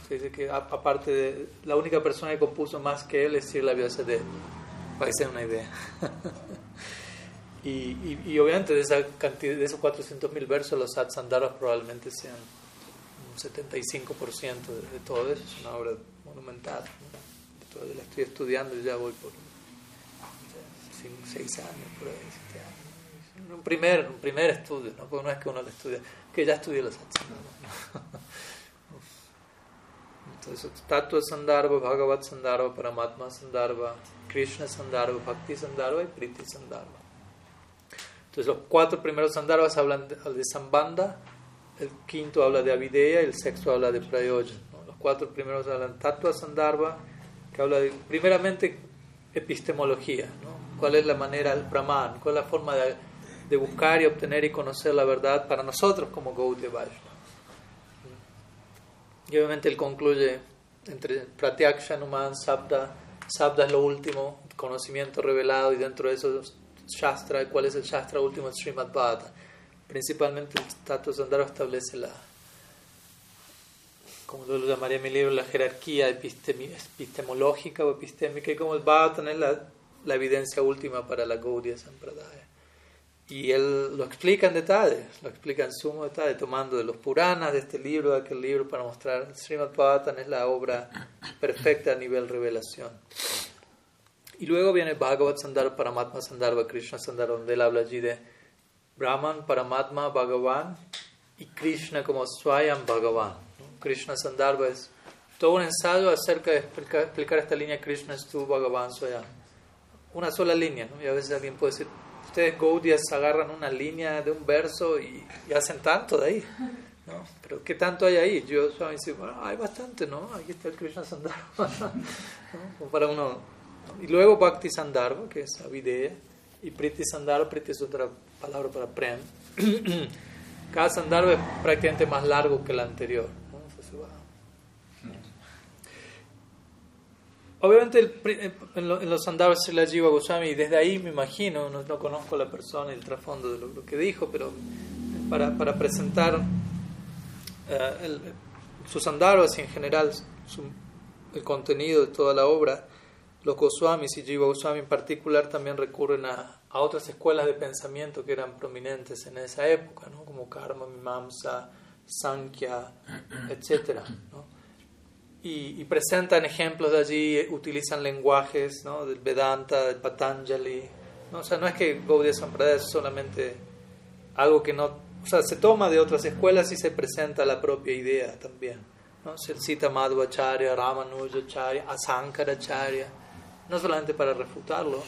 Se dice que aparte de la única persona que compuso más que él es Srila Vyasadeva, para que se una idea. y, y, obviamente de, esa cantidad, de esos 400.000 versos los satsandaras probablemente sean un 75% de, todo eso. Es una obra monumental. ¿no? la estoy estudiando y ya voy por 6 años, por ahí un primer, un primer estudio, ¿no? porque no es que uno lo estudia, que ya estudió los satsang. Entonces, Tattva Sandarbha, Bhagavat Sandarbha, Paramatma Sandarbha, Krishna Sandarbha, Bhakti Sandarbha y Priti Sandarbha. Entonces, los cuatro primeros Sandarbhas hablan de, de Sambandha, el quinto habla de Avideya y el sexto habla de Prayoja. Los cuatro primeros hablan Tattva Sandarbha, que habla de, primeramente, epistemología, ¿no? cuál es la manera, el Brahman, cuál es la forma de de buscar y obtener y conocer la verdad para nosotros como Gaudiya Vaishnava. Y obviamente él concluye entre Pratyaksha, Numan, Sabda. Sabda es lo último, conocimiento revelado, y dentro de eso Shastra. ¿Cuál es el Shastra último? El Srimad Bhagavatam. Principalmente el Tato Sandara establece la, como lo llamaría mi libro, la jerarquía epistemológica o epistémica, y como el Bhagavatam es la, la evidencia última para la Gaudiya Sampradaya. Y él lo explica en detalle, lo explica en sumo detalle, tomando de los Puranas, de este libro, de aquel libro, para mostrar Srimad Bhagavatam es la obra perfecta a nivel revelación. Y luego viene Bhagavat Sandarbha, Paramatma Sandarbha, Krishna Sandarbha, donde él habla allí de Brahman, Paramatma, Bhagavan y Krishna como Swayam Bhagavan. Krishna Sandarbha es todo un ensayo acerca de explicar, esta línea Krishna es tu Bhagavan Swayam. Una sola línea, ¿no? y a veces alguien puede decir, ustedes Gaudias agarran una línea de un verso y, hacen tanto de ahí. ¿no? Pero ¿qué tanto hay ahí? Yo suave dice, bueno, hay bastante, ¿no? Aquí está el Krishna Sandarbha. ¿no? Para uno. Y luego Bhakti Sandarbha, que es Avideya, y Priti Sandarbha, Priti es otra palabra para Prem. Cada Sandarbha es prácticamente más largo que el anterior. Obviamente en, los Sandarbhas se la Jiva Goswami, desde ahí me imagino, no, conozco la persona y el trasfondo de lo, que dijo, pero para, presentar uh, sus Sandarbhas y en general el contenido de toda la obra, los Goswamis y Jiva Goswami en particular también recurren a, a, otras escuelas de pensamiento que eran prominentes en esa época, ¿no? como Karma, Mimamsa, Sankhya, etc. ¿no? Y, presentan ejemplos de allí, utilizan lenguajes ¿no? del Vedanta, del Patanjali. ¿no? O sea, no es que Gaudiya Sampradaya es solamente algo que no. O sea, se toma de otras escuelas y se presenta la propia idea también. ¿no? Se cita Madhvacharya, Ramanujacharya, Asankaracharya. no solamente para refutarlo,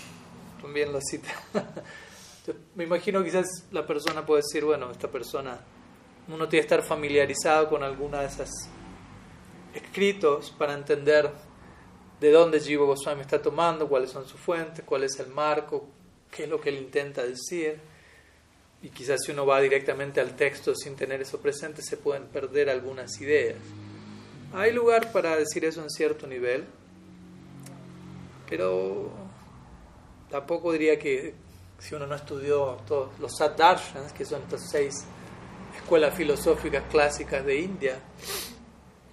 también lo cita. me imagino quizás la persona puede decir, bueno, esta persona, uno tiene que estar familiarizado con alguna de esas escritos para entender de dónde Jiva Goswami está tomando, cuáles son sus fuentes, cuál es el marco, qué es lo que él intenta decir. Y quizás si uno va directamente al texto sin tener eso presente, se pueden perder algunas ideas. Hay lugar para decir eso en cierto nivel, pero tampoco diría que si uno no estudió todos los Saddarshans, que son estas seis escuelas filosóficas clásicas de India,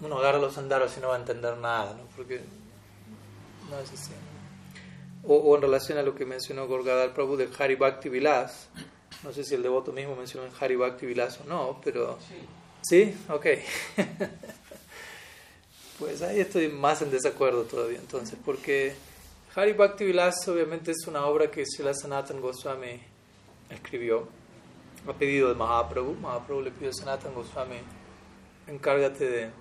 uno agarra los andaros y no va a entender nada, ¿no? porque no es así. O, en relación a lo que mencionó Gorgadal Prabhu del Hari Bhakti Vilas, no sé si el devoto mismo mencionó el Hari Bhakti Vilas o no, pero... ¿Sí? Ok. pues ahí estoy más en desacuerdo todavía, entonces, porque Hari Bhakti Vilas obviamente es una obra que Srila Sanatan Goswami escribió a pedido de Mahaprabhu. Mahaprabhu le pidió a Sanatan Goswami, encárgate de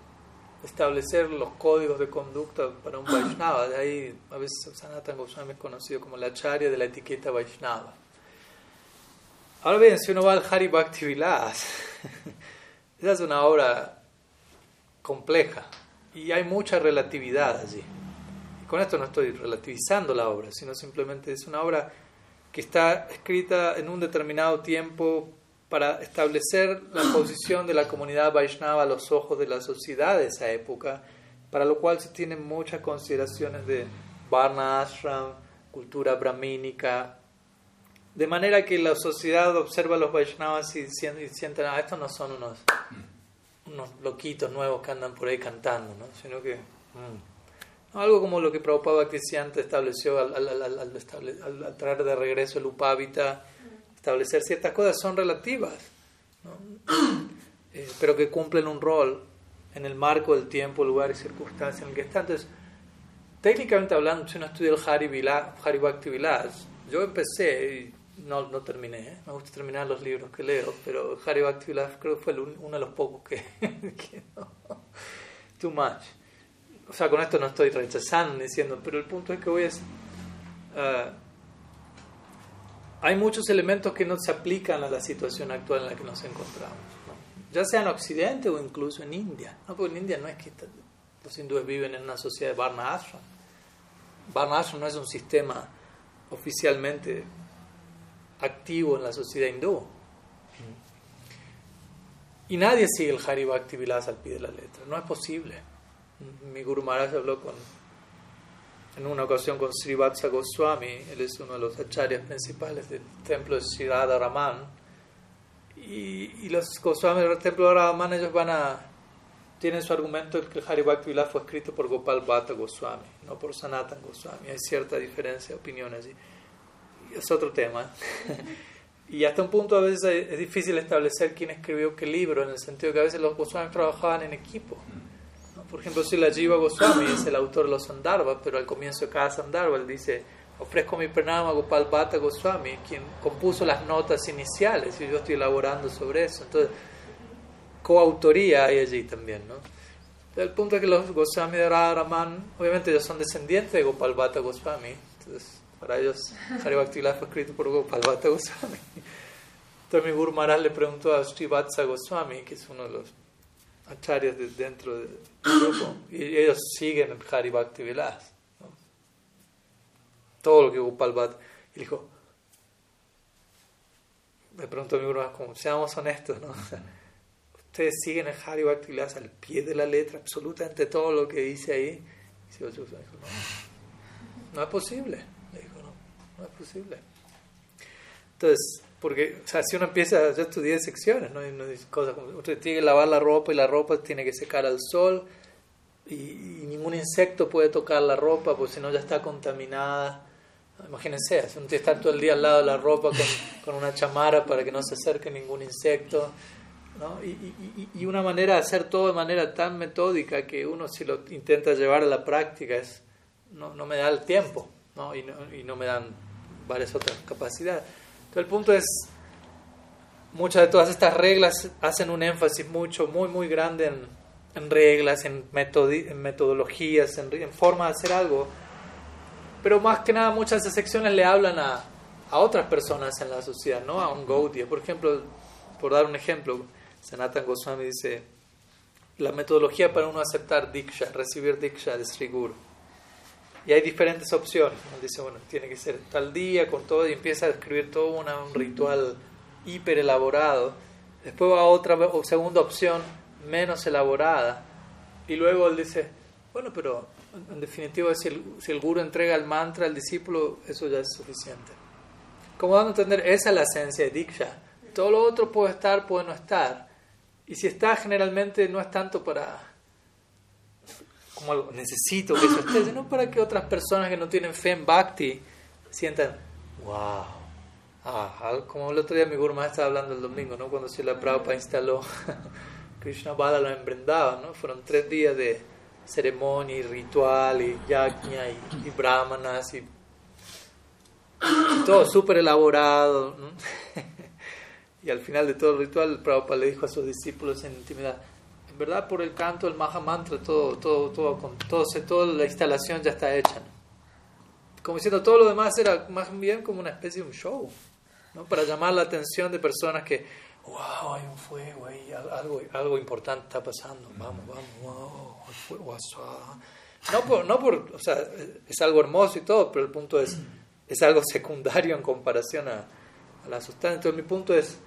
establecer los códigos de conducta para un Vaishnava. De ahí, a veces Sanatan Goswami es conocido como la acharya de la etiqueta Vaishnava. Ahora bien, si uno va al Hari Bhakti Vilas, esa es una obra compleja y hay mucha relatividad allí. Y con esto no estoy relativizando la obra, sino simplemente es una obra que está escrita en un determinado tiempo para establecer la posición de la comunidad Vaishnava a los ojos de la sociedad de esa época, para lo cual se tienen muchas consideraciones de Varna Ashram, cultura brahmínica, de manera que la sociedad observa a los Vaishnavas y sienten, ah, estos no son unos, unos loquitos nuevos que andan por ahí cantando, ¿no? sino que... Mm, algo como lo que Prabhupada antes estableció al, al, al, al, traer de regreso el Upavita establecer ciertas cosas son relativas, eh, pero que cumplen un rol en el marco del tiempo, lugar y circunstancia en el que están. Entonces, técnicamente hablando, si uno estudia el Hari, Hari Bhakti Vilas, yo empecé y no, no terminé, ¿eh? me gusta terminar los libros que leo, pero Hari Bhakti Vilas creo que fue uno de los pocos que, too much. O sea, con esto no estoy rechazando, diciendo, pero el punto es que voy a... Uh, hay muchos elementos que no se aplican a la situación actual en la que nos encontramos, ya sea en Occidente o incluso en India. ¿no? Porque en India no es que los hindúes viven en una sociedad de Varna Ashram. Varna Ashram no es un sistema oficialmente activo en la sociedad hindú. Y nadie sigue el Hari Bhakti Vilas al pie de la letra. No es posible. Mi Guru Maharaj habló con en una ocasión con Srivatsa Goswami, él es uno de los acharyas principales del templo de Sri Raman. Y, y, los Goswami del templo de Raman, ellos van a. Tienen su argumento que el Hari Bhakti fue escrito por Gopal Bhatta Goswami, no por Sanatan Goswami. Hay cierta diferencia de opinión. Y es otro tema. y hasta un punto a veces es difícil establecer quién escribió qué libro, en el sentido que a veces los Goswami trabajaban en equipo. Por ejemplo, si la Jiva Goswami es el autor de los Sandarbhas, pero al comienzo de cada Sandarbha él dice, ofrezco mi pranama a Gopal Bhatta Goswami, quien compuso las notas iniciales, y yo estoy elaborando sobre eso. Entonces, coautoría hay allí también, ¿no? El punto es que los Goswami de Radharaman, obviamente ellos son descendientes de Gopal Bhatta Goswami, entonces para ellos Hari fue escrito por Gopal Bhatta Goswami. Entonces mi Guru le preguntó a Srivatsa Goswami, que es uno de los acharyas de dentro del y ellos siguen el Hari Bhakti Vilas. Todo lo que Gopal Bhatt y dijo, me preguntó mi gurú, como seamos honestos, ¿no? ustedes siguen el Hari Bhakti Vilas al pie de la letra, absolutamente todo lo que dice ahí. Y dijo, no, no es posible. Le dijo, no, no es posible. Entonces, porque, o sea, si uno empieza, yo estudié secciones, ¿no? no cosas como, usted tiene que lavar la ropa y la ropa tiene que secar al sol y, ningún insecto puede tocar la ropa porque si no ya está contaminada. Imagínense, si uno tiene que estar todo el día al lado de la ropa con, con una chamara para que no se acerque ningún insecto. ¿no? Y, y, y, una manera de hacer todo de manera tan metódica que uno si lo intenta llevar a la práctica es, no, no me da el tiempo ¿no? Y, no, y no me dan varias otras capacidades. Entonces, el punto es, muchas de todas estas reglas hacen un énfasis mucho, muy, muy grande en, reglas, en, metodologías, en, en forma de hacer algo. pero más que nada muchas de secciones le hablan a, a otras personas en la sociedad, ¿no? A un Gaudiya. Por ejemplo, por dar un ejemplo, Sanatan Goswami dice, la metodología para uno aceptar Diksha, recibir Diksha de Sri Guru. Y hay diferentes opciones. dice, bueno, tiene que ser tal día con todo y empieza a escribir todo una, un ritual hiper elaborado. Después va a otra segunda opción menos elaborada. Y luego él dice, bueno, pero en definitiva si el, si el guru entrega el mantra al discípulo, eso ya es suficiente. Como dando a entender, esa es la esencia de Diksha. Todo lo otro puede estar, puede no estar. Y si está, generalmente no es tanto para como algo, necesito que eso esté, sino para que otras personas que no tienen fe en Bhakti sientan, wow. Ah, como el otro día mi Guru estaba hablando el domingo, ¿no? cuando la Prabhupada instaló Krishna Bala lo embrendaba, ¿no? fueron tres días de ceremonia y ritual y yajna y, brahmanas y, todo súper elaborado. y al final de todo el ritual, Prabhupada le dijo a sus discípulos en intimidad, ¿verdad? Por el canto del Maha Mantra, todo, todo, todo, con, todo, toda la instalación ya está hecha. Como diciendo, todo lo demás era más bien como una especie de show, ¿no? Para llamar la atención de personas que, wow, hay un fuego ahí, algo, algo importante está pasando, vamos, vamos, wow, el fuego, no por, no por, o sea, es algo hermoso y todo, pero el punto es, es algo secundario en comparación a, a la sustancia. Entonces mi punto es,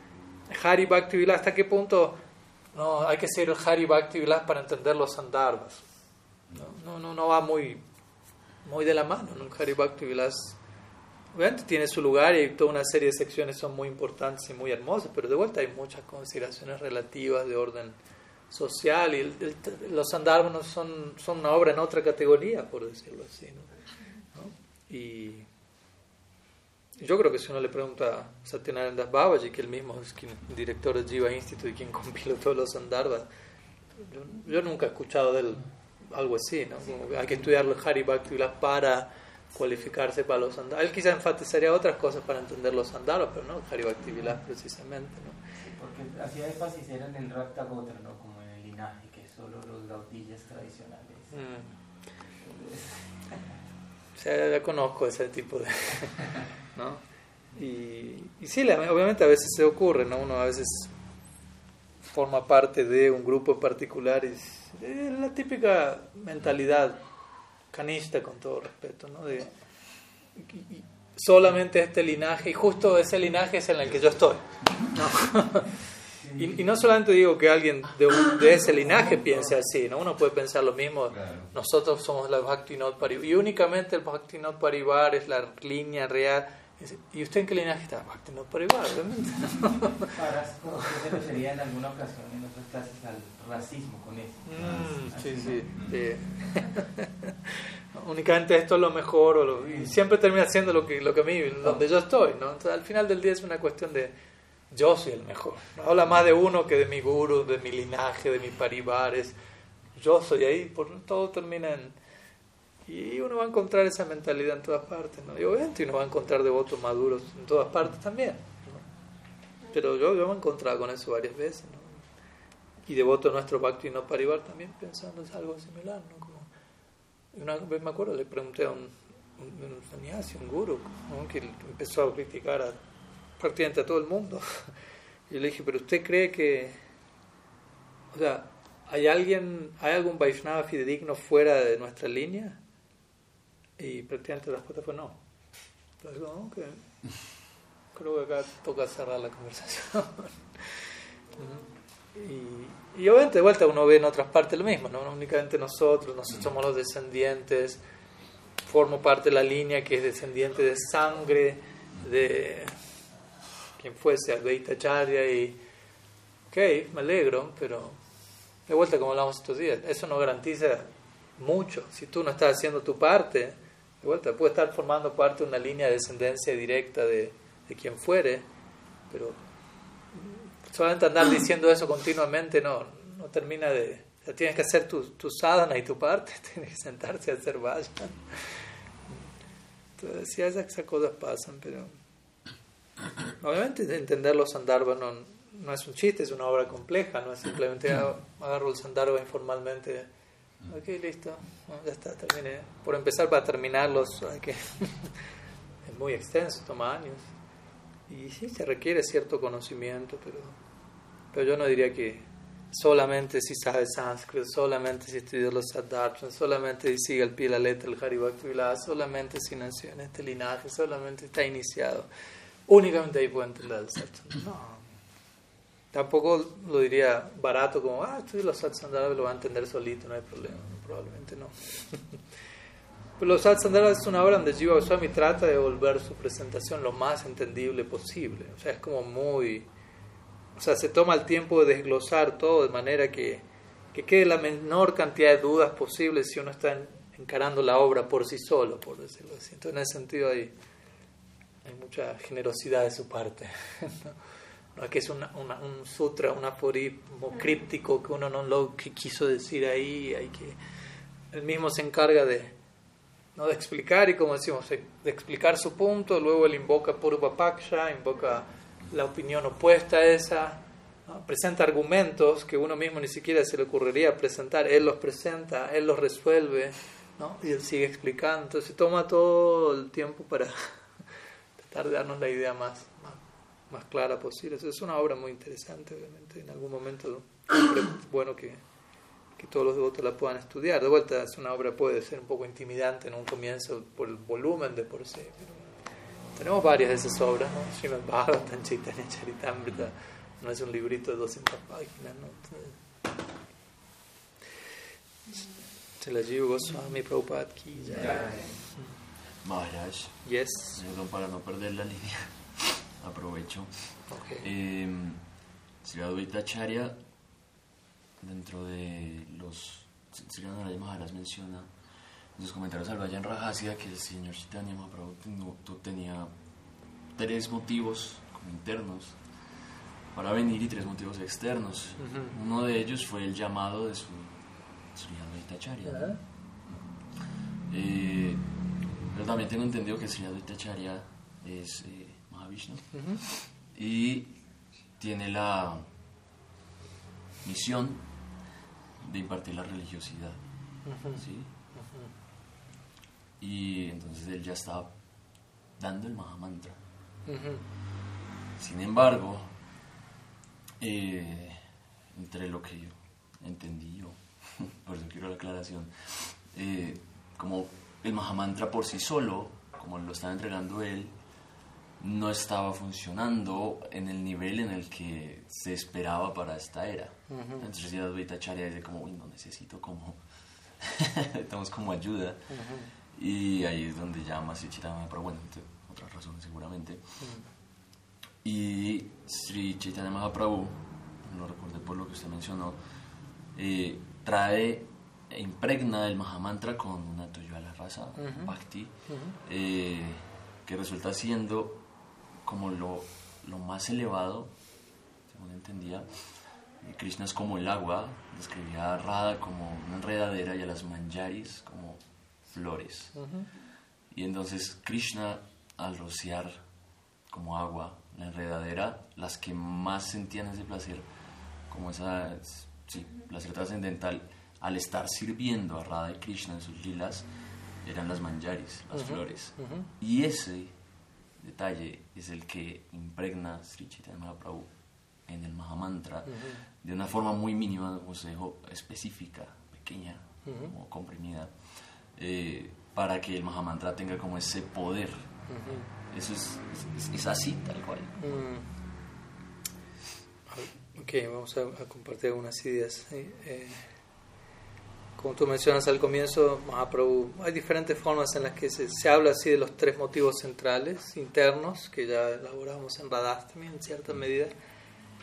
Hari Bhakti ¿hasta qué punto no, hay que ser el Hari Bhakti Vilas para entender los sandarbas. No, no, no, va muy, muy de la mano. ¿no? Hari Bhakti Vilas obviamente tiene su lugar y toda una serie de secciones son muy importantes y muy hermosas, pero de vuelta hay muchas consideraciones relativas de orden social y los sandarbas son, son una obra en otra categoría, por decirlo así. ¿no? Y yo creo que si uno le pregunta a Satyanarayana Babaji, que él mismo es quien, director de Jiva Institute y quien compiló todos los Sandarbas, yo, nunca he escuchado de él algo así, ¿no? hay que estudiar los Hari Bhakti para cualificarse para los Sandarbas. Él quizá enfatizaría otras cosas para entender los Sandarbas, pero no Hari Bhakti precisamente, ¿no? porque hacía énfasis era en el Rakta Gotra, ¿no? Como en el linaje, que solo los gaudillas tradicionales. Mm. Ya conozco ese tipo de... ¿no? Y, y sí, obviamente a veces se ocurre, ¿no? Uno a veces forma parte de un grupo particular y es la típica mentalidad canista con todo respeto, ¿no? De, solamente este linaje, y justo ese linaje es en el que yo estoy. Y, no solamente digo que alguien de, de, ese linaje piense así, ¿no? uno puede pensar lo mismo, nosotros somos la Bhaktinot Parivar, y únicamente el Bhaktinot Parivar es la línea real ¿Y usted en qué linaje está? No por igual, obviamente. Ahora, se refería en alguna ocasión en otras clases al racismo con eso. Mm, sí, sí. sí. Únicamente esto es lo mejor, o lo, y siempre termina siendo lo que, lo que a mí, donde yo estoy, ¿no? Entonces, al final del día es una cuestión de yo soy el mejor. Habla más de uno que de mi guru, de mi linaje, de mis paribares. Yo soy ahí, por todo termina en y uno va a encontrar esa mentalidad en todas partes, ¿no? Y obviamente uno va a encontrar devotos maduros en todas partes también, Pero yo, yo me he encontrado con eso varias veces, ¿no? Y devoto nuestro Bhakti no Parivar también pensando en algo similar, ¿no? Una vez me acuerdo, le pregunté a un, un, un guru, que empezó a criticar a, prácticamente a todo el mundo. Y le dije, pero usted cree que, o sea, ¿hay alguien, hay algún Vaishnava fidedigno fuera de nuestra línea? Y prácticamente la respuesta fue no. Entonces, ¿no? que creo que acá toca cerrar la conversación. y, y, obviamente de vuelta uno ve en otras partes lo mismo, no, únicamente nosotros, nosotros somos los descendientes, formo parte de la línea que es descendiente de sangre de quien fuese Advaita Charya y ok, me alegro, pero de vuelta como hablamos estos días, eso no garantiza mucho. Si tú no estás haciendo tu parte, de vuelta, puede estar formando parte de una línea de descendencia directa de, de quien fuere, pero solamente andar diciendo eso continuamente no, no termina de... tienes que hacer tu, tu sadhana y tu parte, tienes que sentarse a hacer vaya. Entonces, sí, esas, cosas pasan, pero... Obviamente entender los sandarbas no, no es un chiste, es una obra compleja, no es simplemente agarro el sandarbha informalmente Ok, listo. ya está, terminé. Por empezar, para terminarlos, hay que es muy extenso, toma años. Y sí, se requiere cierto conocimiento, pero, pero yo no diría que solamente si sabe sánscrito, solamente si estudia los Siddharthas, solamente si sigue al pie la letra el Haribhakti solamente si nació en este linaje, solamente está iniciado. Únicamente ahí puede entender el satsang. No. Tampoco lo diría barato como, ah, estudia los satsandara, lo va a entender solito, no hay problema. Probablemente no. Pero los satsandara es una obra donde Jiva Goswami trata de volver su presentación lo más entendible posible. O sea, es como muy o sea, se toma el tiempo de desglosar todo de manera que, que quede la menor cantidad de dudas posibles si uno está encarando la obra por sí solo, por decirlo así. Entonces, en ese sentido hay, hay mucha generosidad de su parte. ¿no? que es un sutra, un aforismo críptico que uno no lo que quiso decir ahí, hay que él mismo se encarga de, ¿no? de explicar y como decimos, de explicar su punto, luego él invoca Purva Paksha, invoca la opinión opuesta a esa, presenta argumentos que uno mismo ni siquiera se le ocurriría presentar, él los presenta, él los resuelve, ¿no? y él sigue explicando, entonces toma todo el tiempo para tratar de darnos la idea más, más, clara posible. es una obra muy interesante, obviamente, en algún momento es bueno que, que todos los devotos la puedan estudiar. De vuelta, es una obra puede ser un poco intimidante en un comienzo por el volumen de por sí, tenemos varias de esas obras, ¿no? Srimad Bhagavatam, Chaitanya Charitamrita, no es un librito de 200 páginas, ¿no? Llevo Goswami Prabhupada ki Maharaj. Yes. Perdón, para no perder la línea, aprovecho. Okay. Eh, Sri Advaita dentro de los. Sri Narayana Maharaj menciona en sus comentarios al Vayan Rajasya que el señor Chaitanya Mahaprabhu tenía tres motivos como internos para venir y tres motivos externos. Uno de ellos fue el llamado de su Sri Advaita eh, pero también tengo entendido que Sri Advaita es eh, Mahavishnu y tiene la misión de impartir la religiosidad. ¿sí? Y entonces él ya estaba dando el Mahamantra. Sin embargo, eh, entre lo que yo entendí yo, por eso quiero la aclaración, eh, como el Mahamantra por sí solo, como lo estaba entregando él, no estaba funcionando en el nivel en el que se esperaba para esta era. Entonces ya Advaita Charya dice como, uy, no necesito como, estamos como ayuda. Y ahí es donde llama Chaitanya pero bueno, otras razones seguramente. Mm. Y Sri Chaitanya Mahaprabhu, lo recordé por lo que usted mencionó, eh, trae e impregna el Mahamantra con una Bhakti, eh, que resulta siendo como lo, lo más elevado, según entendía. Krishna es como el agua, describía a Radha como una enredadera y a las manjaris como flores. Y entonces Krishna, al rociar como agua la enredadera, las que más sentían ese placer, como esa, sí, placer trascendental, al estar sirviendo a Radha y Krishna en sus lilas, eran las manjaris, las flores. Y ese detalle es el que impregna Sri Chaitanya Mahaprabhu en el Mahamantra de una forma muy mínima, como se dijo, específica, pequeña, como comprimida. Eh, para que el Mahamantra tenga como ese poder. Eso es, es, así, tal cual. Mm. Ok, vamos a, compartir algunas ideas. Eh, como tú mencionas al comienzo, Mahaprabhu, hay diferentes formas en las que se, se, habla así de los tres motivos centrales, internos, que ya elaboramos en Radhastami en cierta medida.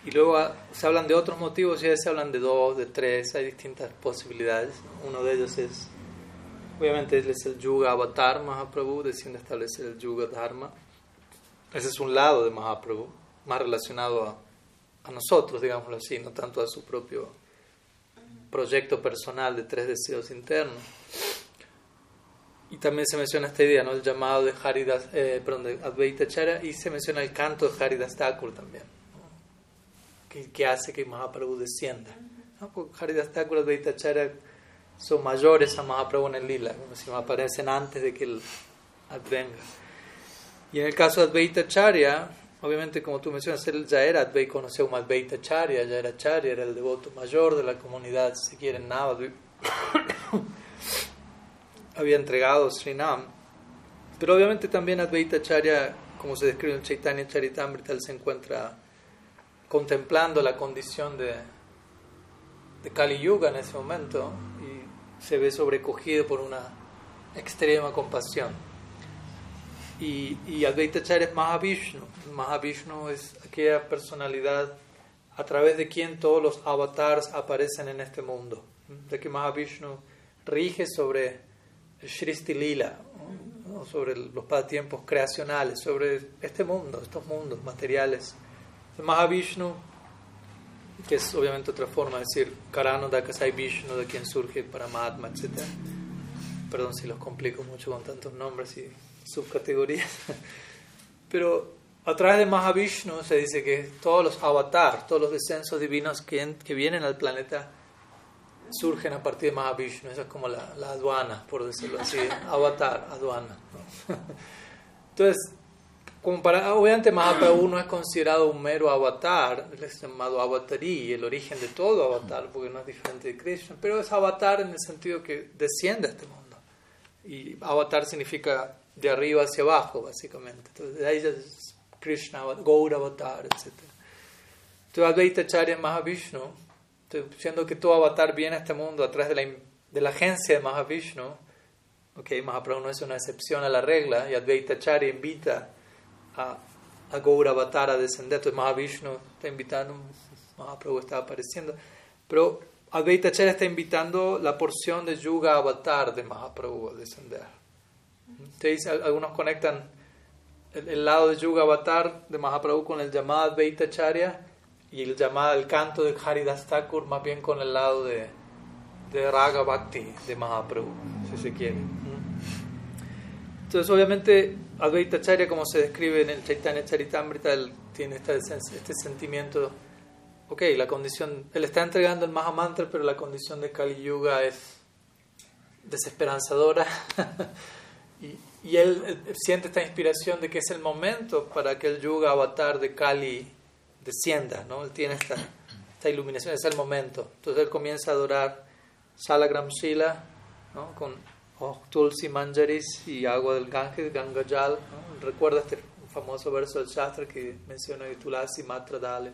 Y luego ah, se hablan de otros motivos y a veces se hablan de dos, de tres, hay distintas posibilidades. Uno de ellos es Obviamente él es el Yuga Avatar Mahaprabhu, desciende a establecer el Yuga Dharma. Ese es un lado de Mahaprabhu, más relacionado a, a nosotros, digámoslo así, no tanto a su propio proyecto personal de tres deseos internos. Y también se menciona esta idea, ¿no? el llamado de Haridas, eh, perdón, Advaita Chara, y se menciona el canto de Haridas Thakur también, que, que, hace que Mahaprabhu descienda. ¿no? Porque Haridas Thakur, Advaita Chara son mayores a Mahaprabhu en el lila, como si aparecen antes de que él advenga. Y en el caso de Advaita Charya, obviamente como tú mencionas, él ya era Advaita, conoció un Advaita Charya, ya era Charya, era el devoto mayor de la comunidad, si quieren, Navadvip. Había entregado Srinam. Pero obviamente también Advaita Charya, como se describe en Chaitanya Charitamrita, se encuentra contemplando la condición de, de Kali Yuga en ese momento y se ve sobrecogido por una extrema compasión. Y, y Advaita Charya es Mahavishnu. Mahavishnu es aquella personalidad a través de quien todos los avatars aparecen en este mundo. De que Mahavishnu rige sobre Shristi Lila, sobre los pasatiempos creacionales, sobre este mundo, estos mundos materiales. Mahavishnu, que es obviamente otra forma de decir Karano Dakasai Vishnu, de quien surge Paramatma, etc. Perdón si los complico mucho con tantos nombres y subcategorías. Pero a través de Mahavishnu se dice que todos los avatars, todos los descensos divinos que, que vienen al planeta surgen a partir de Mahavishnu. Esa es como la, la aduana, por decirlo así. Avatar, aduana. Entonces, como para, obviamente Mahaprabhu no es considerado un mero avatar, es llamado avatarí, el origen de todo avatar, porque no es diferente de Krishna, pero es avatar en el sentido que desciende a este mundo. Y avatar significa de arriba hacia abajo, básicamente. Entonces, ahí es Krishna, Gaura avatar, etc. Entonces, Advaita Charya Mahavishnu, siendo que todo avatar viene a este mundo a través de la, de la agencia de Mahavishnu, ok, Mahaprabhu no es una excepción a la regla, y Advaita Charya invita a, a Gaura Avatar a descender. Entonces Mahavishnu está invitando, Mahaprabhu está apareciendo. Pero Advaita Charya está invitando la porción de Yuga Avatar de Mahaprabhu a descender. Entonces, algunos conectan el, lado de Yuga Avatar de Mahaprabhu con el llamado Advaita Charya y el llamado, el canto de Haridas Thakur más bien con el lado de, de Raga Bhakti de Mahaprabhu, si se quiere. Entonces, obviamente, Advaita Charya, como se describe en el Chaitanya Charitamrita, él tiene este, este sentimiento, ok, la condición, él está entregando el Mahamantra, pero la condición de Kali Yuga es desesperanzadora. y, él, siente esta inspiración de que es el momento para que el Yuga avatar de Kali descienda, ¿no? Él tiene esta, esta iluminación, es el momento. Entonces él comienza a adorar Salagram Shila, ¿no? Con oh, Tulsi Manjaris y agua del Ganges, Gangajal. ¿no? Recuerda este famoso verso del Shastra que menciona que Tulasi Matra Dale,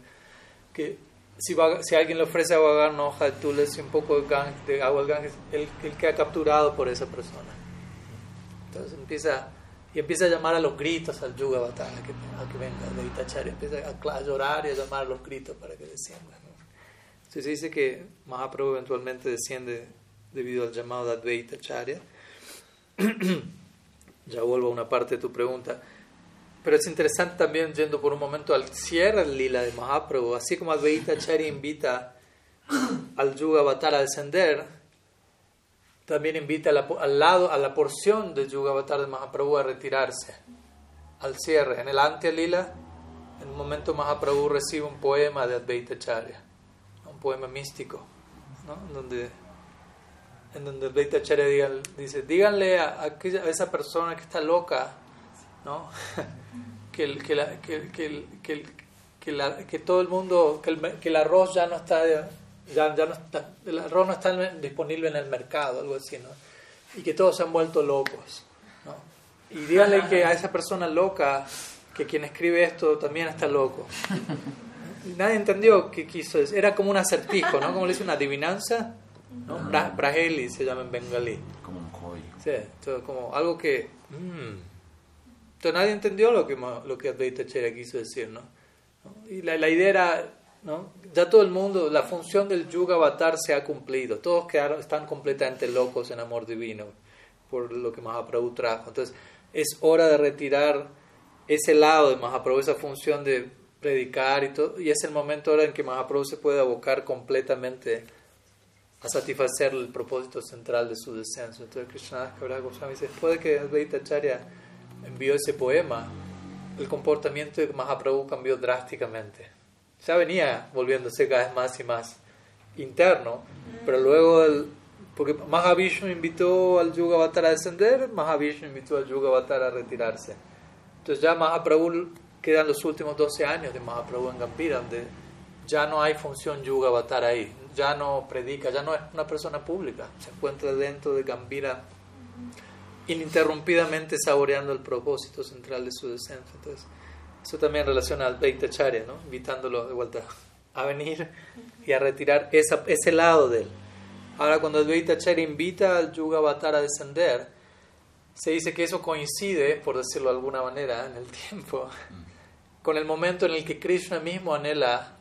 que si, va, si alguien le ofrece a vagar una hoja de Tulasi, un poco de, Ganges, de agua del Ganges, él, él queda capturado por esa persona. Entonces empieza y empieza a llamar a los gritos al Yuga Avatar, a que, a que venga de Itachari, empieza a, a, llorar y a llamar a los gritos para que descienda. ¿no? Entonces se dice que Mahaprabhu eventualmente desciende debido al llamado de Advaita Charya. ya vuelvo a una parte de tu pregunta. Pero es interesante también, yendo por un momento al cierre del lila de Mahaprabhu, así como Advaita Charya invita al Yuga Avatar a descender, también invita la, al lado, a la porción del Yuga Avatar de Mahaprabhu a retirarse. Al cierre, en el Antya Lila, en un momento Mahaprabhu recibe un poema de Advaita Charya, un poema místico, ¿no? donde en donde Advaita Acharya dice, díganle a, a, esa persona que está loca, ¿no? que, que, la, que, que, que, la, que, todo el mundo, que el, que el arroz ya no está, ya, ya no está, el arroz no está disponible en el mercado, algo así, ¿no? Y que todos se han vuelto locos, ¿no? Y díganle que a esa persona loca, que quien escribe esto también está loco. Y nadie entendió qué quiso decir. Era como un acertijo, ¿no? Como le dice una adivinanza ¿no? Bra Braheli se llama en bengalí. Como un koi. Sí, entonces como algo que... Mmm. Entonces nadie entendió lo que, lo que Advaita Charya quiso decir, ¿no? Y la, la, idea era, ¿no? Ya todo el mundo, la función del Yuga Avatar se ha cumplido. Todos quedaron, están completamente locos en amor divino por lo que Mahaprabhu trajo. Entonces es hora de retirar ese lado de Mahaprabhu, esa función de predicar y todo, y es el momento ahora en que Mahaprabhu se puede abocar completamente a satisfacer el propósito central de su descenso. Entonces Krishna Kaviraj Goswami dice, después de que Advaita Acharya envió ese poema, el comportamiento de Mahaprabhu cambió drásticamente. Ya venía volviéndose cada vez más y más interno, pero luego del Porque Mahavishnu invitó al Yuga Avatar a descender, Mahavishnu invitó al Yuga Avatar a retirarse. Entonces ya Mahaprabhu quedan los últimos 12 años de Mahaprabhu en Gambira, donde ya no hay función Yuga Avatar ahí, ya no predica, ya no es una persona pública, se encuentra dentro de Gambira ininterrumpidamente saboreando el propósito central de su descenso. Entonces, eso también relaciona al Charya, ¿no? invitándolo de vuelta a venir y a retirar esa, ese lado de él. Ahora, cuando el Charya invita al Yuga Avatar a descender, se dice que eso coincide, por decirlo de alguna manera, en el tiempo, con el momento en el que Krishna mismo anhela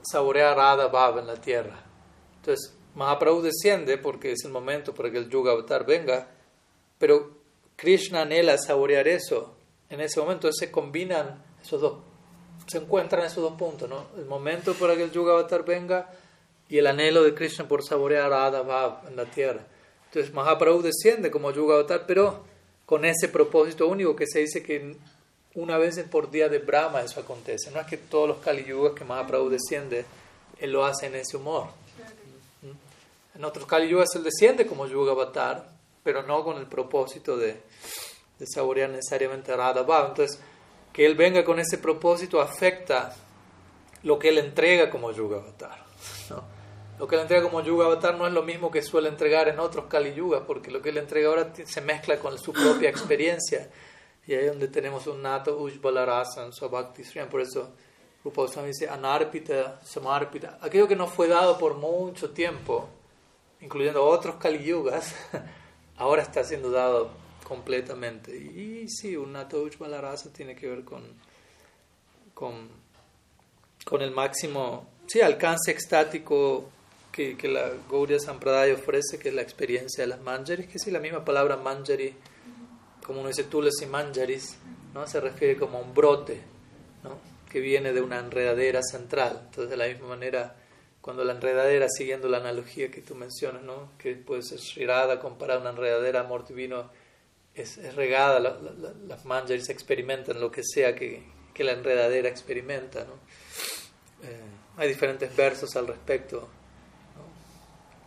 saborear Radha Bhav en la tierra. Entonces, Mahaprabhu desciende porque es el momento para que el Yuga Avatar venga, pero Krishna anhela saborear eso. En ese momento se combinan esos dos, se encuentran esos dos puntos, ¿no? El momento para que el Yuga Avatar venga y el anhelo de Krishna por saborear Radha Bhav en la tierra. Entonces Mahaprabhu desciende como Yuga Avatar, pero con ese propósito único que se dice que una vez por día de Brahma eso acontece. No es que todos los Kali Yugas que Mahaprabhu desciende, él lo hace en ese humor. En otros Kali Yugas él desciende como Yuga Avatar, pero no con el propósito de, de saborear necesariamente Radha Bhav. Entonces, que él venga con ese propósito afecta lo que él entrega como Yuga Avatar. Lo que él entrega como Yuga Avatar no es lo mismo que suele entregar en otros Kali Yuga, porque lo que él entrega ahora se mezcla con su propia experiencia. Y ahí es donde tenemos un nato Ujbalarasan, Swabhakti Por eso Rupa Goswami dice Anarpita, Samarpita. Aquello que no fue dado por mucho tiempo, incluyendo otros Kali Yugas, ahora está siendo dado completamente. Y, sí, un nato Ujbalarasa tiene que ver con, con, con el máximo, sí, alcance extático que, que la Gaudiya Sampradaya ofrece, que es la experiencia de las manjaris, que sí, la misma palabra manjari como uno dice tulasi manjaris, ¿no? se refiere como a un brote ¿no? que viene de una enredadera central. Entonces, de la misma manera, cuando la enredadera, siguiendo la analogía que tú mencionas, ¿no? que puede ser shirada comparada a una enredadera, amor divino, es, regada, las manjaris experimentan lo que sea que, que la enredadera experimenta. ¿no? Eh, hay diferentes versos al respecto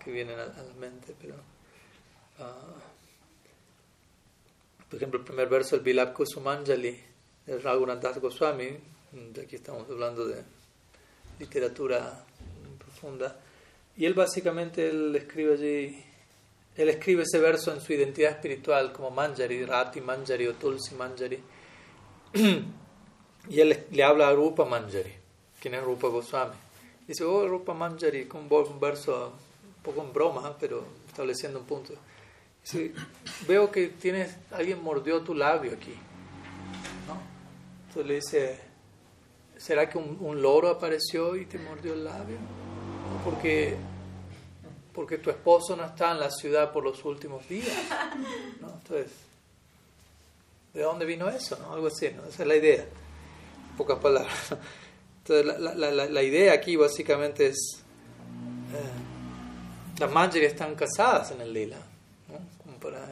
que vienen a, la mente, pero... Uh, por ejemplo, el primer verso del Vilap Kusumanjali de Raghunath Goswami, de aquí estamos hablando de literatura profunda, y él básicamente él escribe allí, él escribe ese verso en su identidad espiritual como Manjari, Rati Manjari o Tulsi Manjari, y él le habla a Rupa Manjari, quien es Rupa Goswami. Dice, oh Rupa Manjari, con un verso un poco en broma, pero estableciendo un punto. Sí, veo que tienes, alguien mordió tu labio aquí. ¿no? Entonces le dice, ¿será que un, loro apareció y te mordió el labio? Porque, porque tu esposo no está en la ciudad por los últimos días. ¿no? Entonces, ¿de dónde vino eso? ¿no? Algo así, ¿no? Esa es la idea. En pocas palabras. Entonces, la, la, la, idea aquí básicamente es, eh, las mancheras están casadas en el lila para,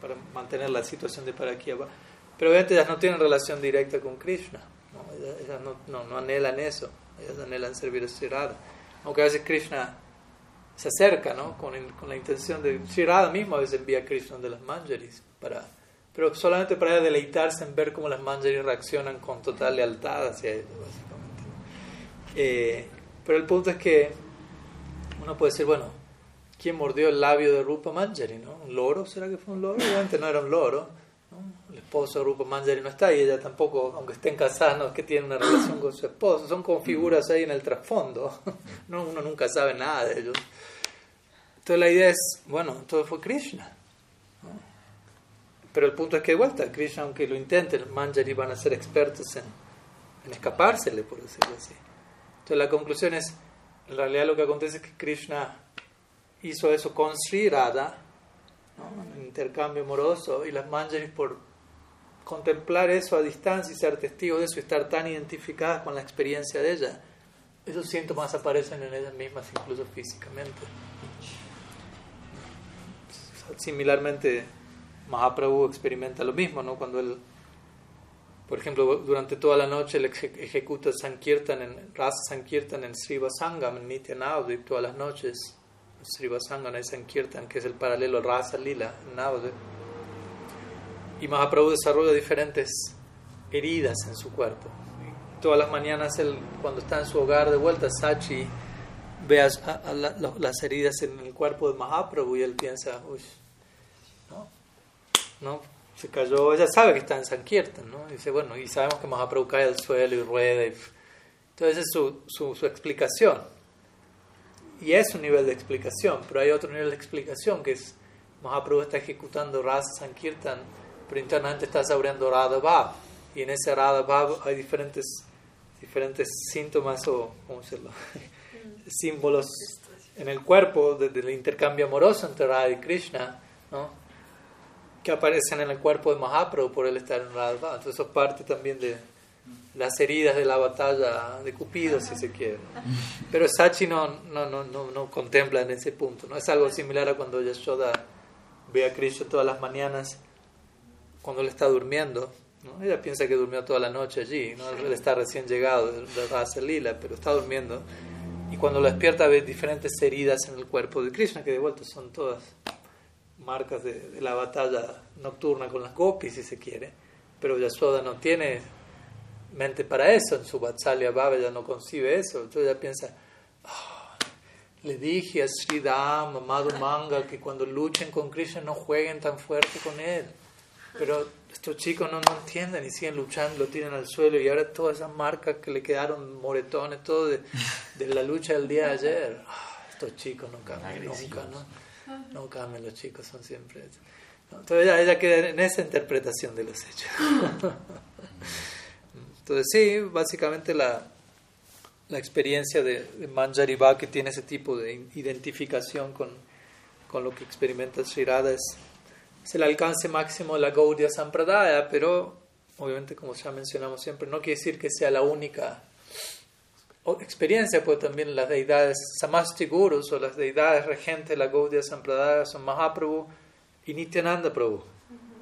para mantener la situación de Parakyava. Pero obviamente ellas no tienen relación directa con Krishna, ¿no? ellas, no, no, anhelan eso, ellas anhelan servir a Sri Aunque a veces Krishna se acerca ¿no? con, con la intención de... Sri mismo a veces envía a Krishna de las manjaris, para, pero solamente para deleitarse en ver cómo las manjaris reaccionan con total lealtad hacia ellos, básicamente. Eh, pero el punto es que uno puede decir, bueno, ¿Quién mordió el labio de Rupa Manjari? ¿Un loro? ¿Será que fue un loro? Obviamente no era un loro. Esposo Rupa Manjari no está y ella tampoco, aunque estén casadas, no es que tiene una relación con su esposo. Son como figuras ahí en el trasfondo. No, uno nunca sabe nada de ellos. Entonces la idea es, bueno, todo fue Krishna. Pero el punto es que de vuelta, Krishna, aunque lo intenten, Manjari van a ser expertos en, en escapársele, por decirlo así. Entonces la conclusión es, en realidad lo que acontece es que Krishna hizo eso con Sri Radha, un intercambio amoroso, y las Manjaris por contemplar eso a distancia y ser testigos de eso y estar tan identificadas con la experiencia de ella, esos síntomas aparecen en ellas mismas incluso físicamente. Similarmente, Mahaprabhu experimenta lo mismo, ¿no? Cuando él, por ejemplo, durante toda la noche ejecuta Sankirtan en, Rasa Sankirtan en Sriva Sangam, en Nityanavadip, todas las noches, Srivasangana y Sankirtan, que es el paralelo Rasa Lila, Navade. Y Mahaprabhu desarrolla diferentes heridas en su cuerpo. Todas las mañanas, él, cuando está en su hogar de vuelta, Sachi ve a, las heridas en el cuerpo de Mahaprabhu y él piensa, uy, ¿no? ¿no? Se cayó, ella sabe que está en Sankirtan, ¿no? Y dice, bueno, y sabemos que Mahaprabhu cae al suelo y rueda. Entonces, es su, su, su explicación. Y es un nivel de explicación, pero hay otro nivel de explicación que es Mahaprabhu está ejecutando Rasa Sankirtan, pero internamente está saboreando Radha Bhav. Y en ese Radha Bhav hay diferentes, diferentes síntomas o, ¿cómo decirlo? símbolos en el cuerpo del intercambio amoroso entre Radha y Krishna, ¿no? que aparecen en el cuerpo de Mahaprabhu por él estar en Radha Bhav. Entonces eso parte también de las heridas de la batalla de Cupido, si se quiere. Pero Sachi no, no, no, no, no contempla en ese punto. ¿no? Es algo similar a cuando Yashoda ve a Krishna todas las mañanas cuando él está durmiendo. ¿no? Ella piensa que durmió toda la noche allí. ¿no? Él está recién llegado de Rasa Lila, pero está durmiendo. Y cuando lo despierta ve diferentes heridas en el cuerpo de Krishna, que de vuelta son todas marcas de, la batalla nocturna con las gopis, si se quiere. Pero Yashoda no tiene mente para eso, en su Vatsalya Baba ya no concibe eso, entonces ella piensa, ah, le dije a Sridham, amado Manga, que cuando luchen con Krishna no jueguen tan fuerte con él, pero estos chicos no, no entienden y siguen luchando, lo tiran al suelo y ahora todas esas marcas que le quedaron, moretones, todo de, de la lucha del día de ayer, ah, estos chicos no cambian nunca, ¿no? No cambian los chicos, son siempre... Entonces ella, ella queda en esa interpretación de los hechos. Entonces sí, básicamente la, la experiencia de, de que tiene ese tipo de identificación con, con lo que experimenta Sri Radha es, el alcance máximo de la Gaudiya Sampradaya, pero obviamente como ya mencionamos siempre, no quiere decir que sea la única experiencia, pues también las deidades Samasti Gurus o las deidades regentes de la Gaudiya Sampradaya son Mahaprabhu y Nityananda Prabhu.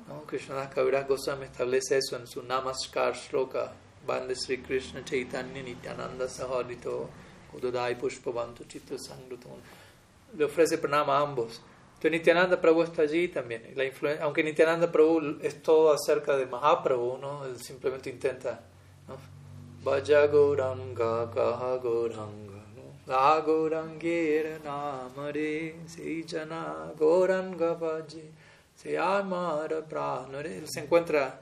¿no? Krishnadas Kaviraj Goswami establece eso en su Namaskar Shloka Bande Sri Krishna Chaitanya Nityananda Sahadito Udadai Pushpavantu Chitra Sangruton. Le ofrece pranama a ambos. Entonces Nityananda Prabhu está allí también. La aunque Nityananda Prabhu es todo acerca de Mahaprabhu, ¿no? él simplemente intenta. ¿no? Vaja Gauranga Kaha Gauranga. La Gaurangera Namare Sejana Gauranga Vaje Se Amara Pranare. Él se encuentra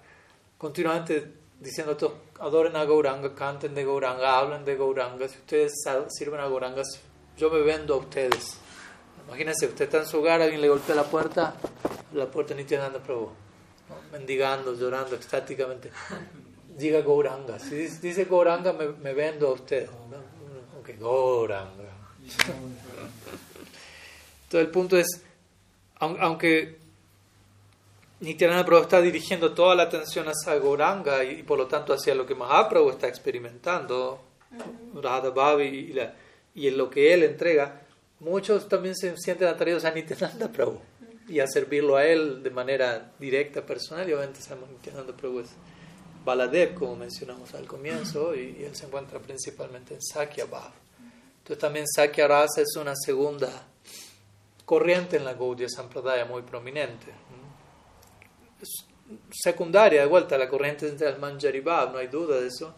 continuamente diciendo todos, adoren a Gauranga, canten de Gauranga, hablen de Gauranga, si ustedes sirven a Gauranga, yo me vendo a ustedes. Imagínense, usted está en su hogar, alguien le golpea la puerta, la puerta ni tiene nada Prabhu, mendigando, llorando extáticamente. Diga Gauranga, si dice Gauranga, me, me vendo a usted. Ok, Gauranga. Entonces el punto es, aunque Nityananda Prabhu está dirigiendo toda la atención hacia Gauranga y, por lo tanto hacia lo que Mahaprabhu está experimentando, Radha Bhavi y, en lo que él entrega, muchos también se sienten atraídos a Nityananda Prabhu y a servirlo a él de manera directa, personal. Y obviamente sabemos que Nityananda Prabhu es Baladev, como mencionamos al comienzo, y, él se encuentra principalmente en Sakya Bhav. Entonces también Sakya Rasa es una segunda corriente en la Gaudiya Sampradaya muy prominente secundaria, de vuelta, la corriente entre el Manjaribab, no hay duda de eso,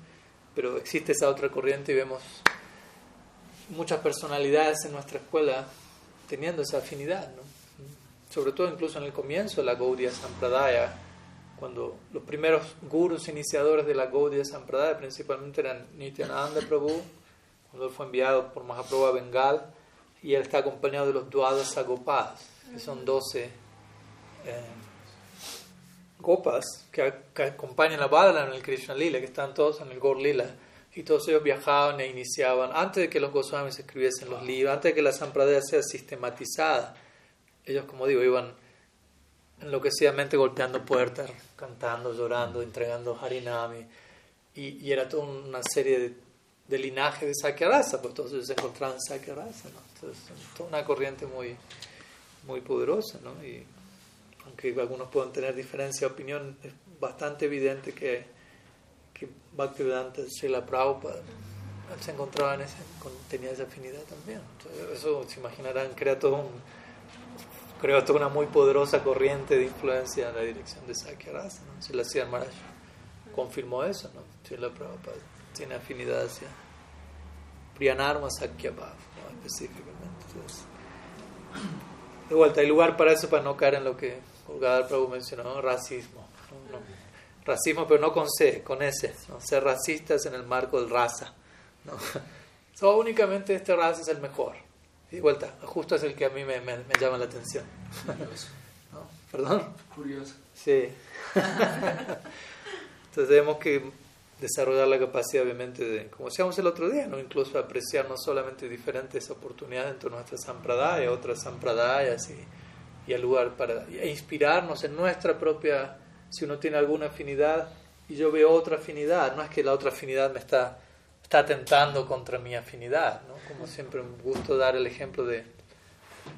pero existe esa otra corriente y vemos muchas personalidades en nuestra escuela teniendo esa afinidad, ¿no? sobre todo incluso en el comienzo de la Gaudiya Sampradaya, cuando los primeros gurus iniciadores de la Gaudiya Sampradaya principalmente eran Nityananda Prabhu, cuando él fue enviado por Mahaprabhu a Bengal, y él está acompañado de los Dwadas Agopas, que son 12 copas que, acompañan a Badala en el Krishna Lila, que están todos en el Gaur Lila, y todos ellos viajaban e iniciaban, antes de que los Goswamis escribiesen los libros, antes de que la Sampradaya sea sistematizada, ellos, como digo, iban enloquecidamente golpeando puertas, cantando, llorando, entregando Harinami, y, era toda una serie de, linajes de Sakyarasa, pues todos ellos se encontraban en Sakyarasa, ¿no? Entonces, toda una corriente muy, muy poderosa, ¿no? Y, aunque algunos puedan tener diferencia de opinión, es bastante evidente que, que Bhaktivedanta Srila Prabhupada se encontraba en ese, tenía esa afinidad también. eso, se imaginarán, crea todo un, toda una muy poderosa corriente de influencia en la dirección de Sakya Rasa. ¿no? Si la hacía Maharaj confirmó eso, ¿no? Si la Prabhupada tiene afinidad hacia Priyanarma Sakya Bhav, ¿no? específicamente. Entonces, de vuelta, hay lugar para eso, para no caer en lo que Gadar Prabhu mencionó, racismo. Racismo, pero no con C, con S. ¿no? Ser racistas en el marco del raza. ¿no? So, únicamente este raza es el mejor. Y vuelta, justo es el que a mí me, me, llama la atención. ¿No? ¿Perdón? Curioso. Sí. Entonces tenemos que desarrollar la capacidad, obviamente, de, como decíamos el otro día, ¿no? incluso apreciar no solamente diferentes oportunidades dentro de nuestra sampradaya, otras sampradayas y, y el lugar para e inspirarnos en nuestra propia, si uno tiene alguna afinidad y yo veo otra afinidad, no es que la otra afinidad me está, está atentando contra mi afinidad, ¿no? como siempre me gusta dar el ejemplo de,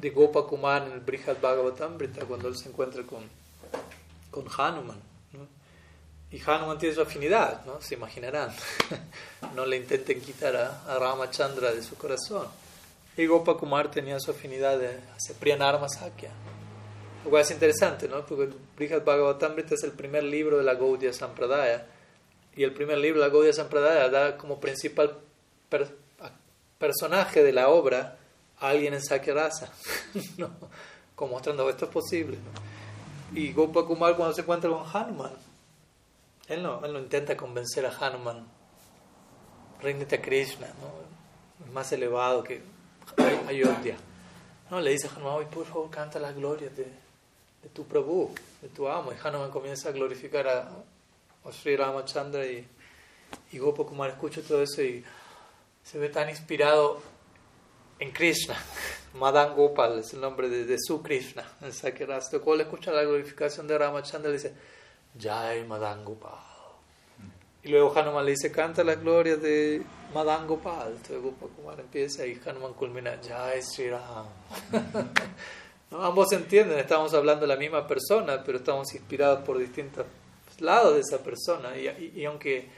de Gopakumar en el Brihad Bhagavatamrita, cuando él se encuentra con, con Hanuman. Y Hanuman tiene su afinidad, ¿no? Se imaginarán. no le intenten quitar a, a Ramachandra de su corazón. Y Gopakumar tenía su afinidad de, hacia Priyanarma Sakya. Lo cual es interesante, ¿no? Porque Brihad Bhagavatamrita es el primer libro de la Gaudiya Sampradaya. Y el primer libro de la Gaudiya Sampradaya da como principal personaje de la obra a alguien en Sakya Rasa. ¿no? Como mostrando esto es posible. ¿no? Y Gopakumar cuando se encuentra con Hanuman, él no, él no intenta convencer a Hanuman, ríndete a Krishna, ¿no? es más elevado que Ayodhya. No, le dice a Hanuman, por favor canta las glorias de, de tu Prabhu, de tu amo. Y Hanuman comienza a glorificar a, Sri Ramachandra y, y Gopakumar escucha todo eso y se ve tan inspirado en Krishna. Madan Gopal es el nombre de, de su Krishna. En Sakirasta, cuando escucha la glorificación de Ramachandra, le dice, Jai Madan Gopal. Y luego Hanuman le dice, canta las glorias de Madan Gopal. Entonces Gopakumar empieza y Hanuman culmina, Jai Sri Ram. ¿No? Ambos entienden, estamos hablando de la misma persona, pero estamos inspirados por distintos lados de esa persona. Y, y, y aunque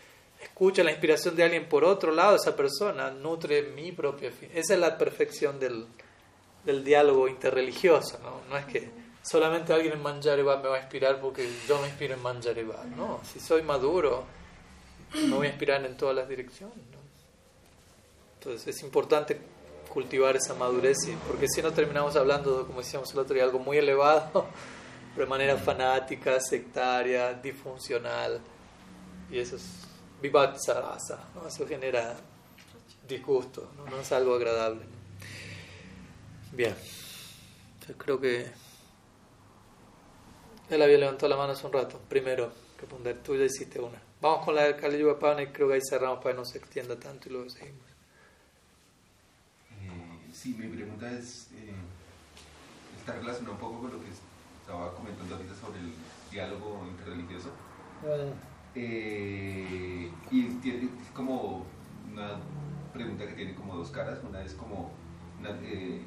escucha la inspiración de alguien por otro lado, esa persona nutre mi propia fe. Esa es la perfección del, del diálogo interreligioso, ¿no? No es que solamente alguien en Manjareva me va a inspirar porque yo me inspiro en Manjareva. No, si soy maduro, me voy a inspirar en todas las direcciones. ¿no? Entonces es importante cultivar esa madurez, porque si no terminamos hablando, como decíamos el otro día, algo muy elevado, de manera fanática, sectaria, disfuncional, y eso es ¿no? eso genera disgusto, ¿no? es algo agradable. Bien, yo creo que él había levantado la mano hace un rato, primero que poner, tú ya hiciste una. Vamos con la del Kali Yuga y creo que ahí cerramos para que no se extienda tanto y luego seguimos. Sí, mi pregunta es, eh, está relacionada un poco con lo que estaba comentando ahorita sobre el diálogo interreligioso. Bueno. Eh, y tiene es como una pregunta que tiene como dos caras. Una es como, una, eh,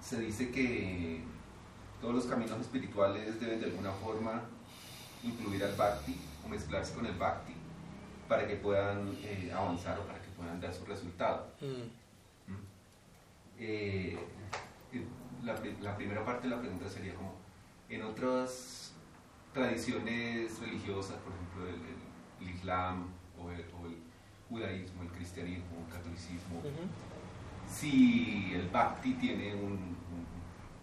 se dice que todos los caminos espirituales deben de alguna forma incluir al bhakti o mezclarse con el bhakti para que puedan eh, avanzar o para que puedan dar su resultado. Mm. Eh, la, la, primera parte de la pregunta sería como, en otras tradiciones religiosas, por ejemplo el, el, el Islam o el, o el, judaísmo, el cristianismo, el catolicismo, uh -huh. si el bhakti tiene un, un,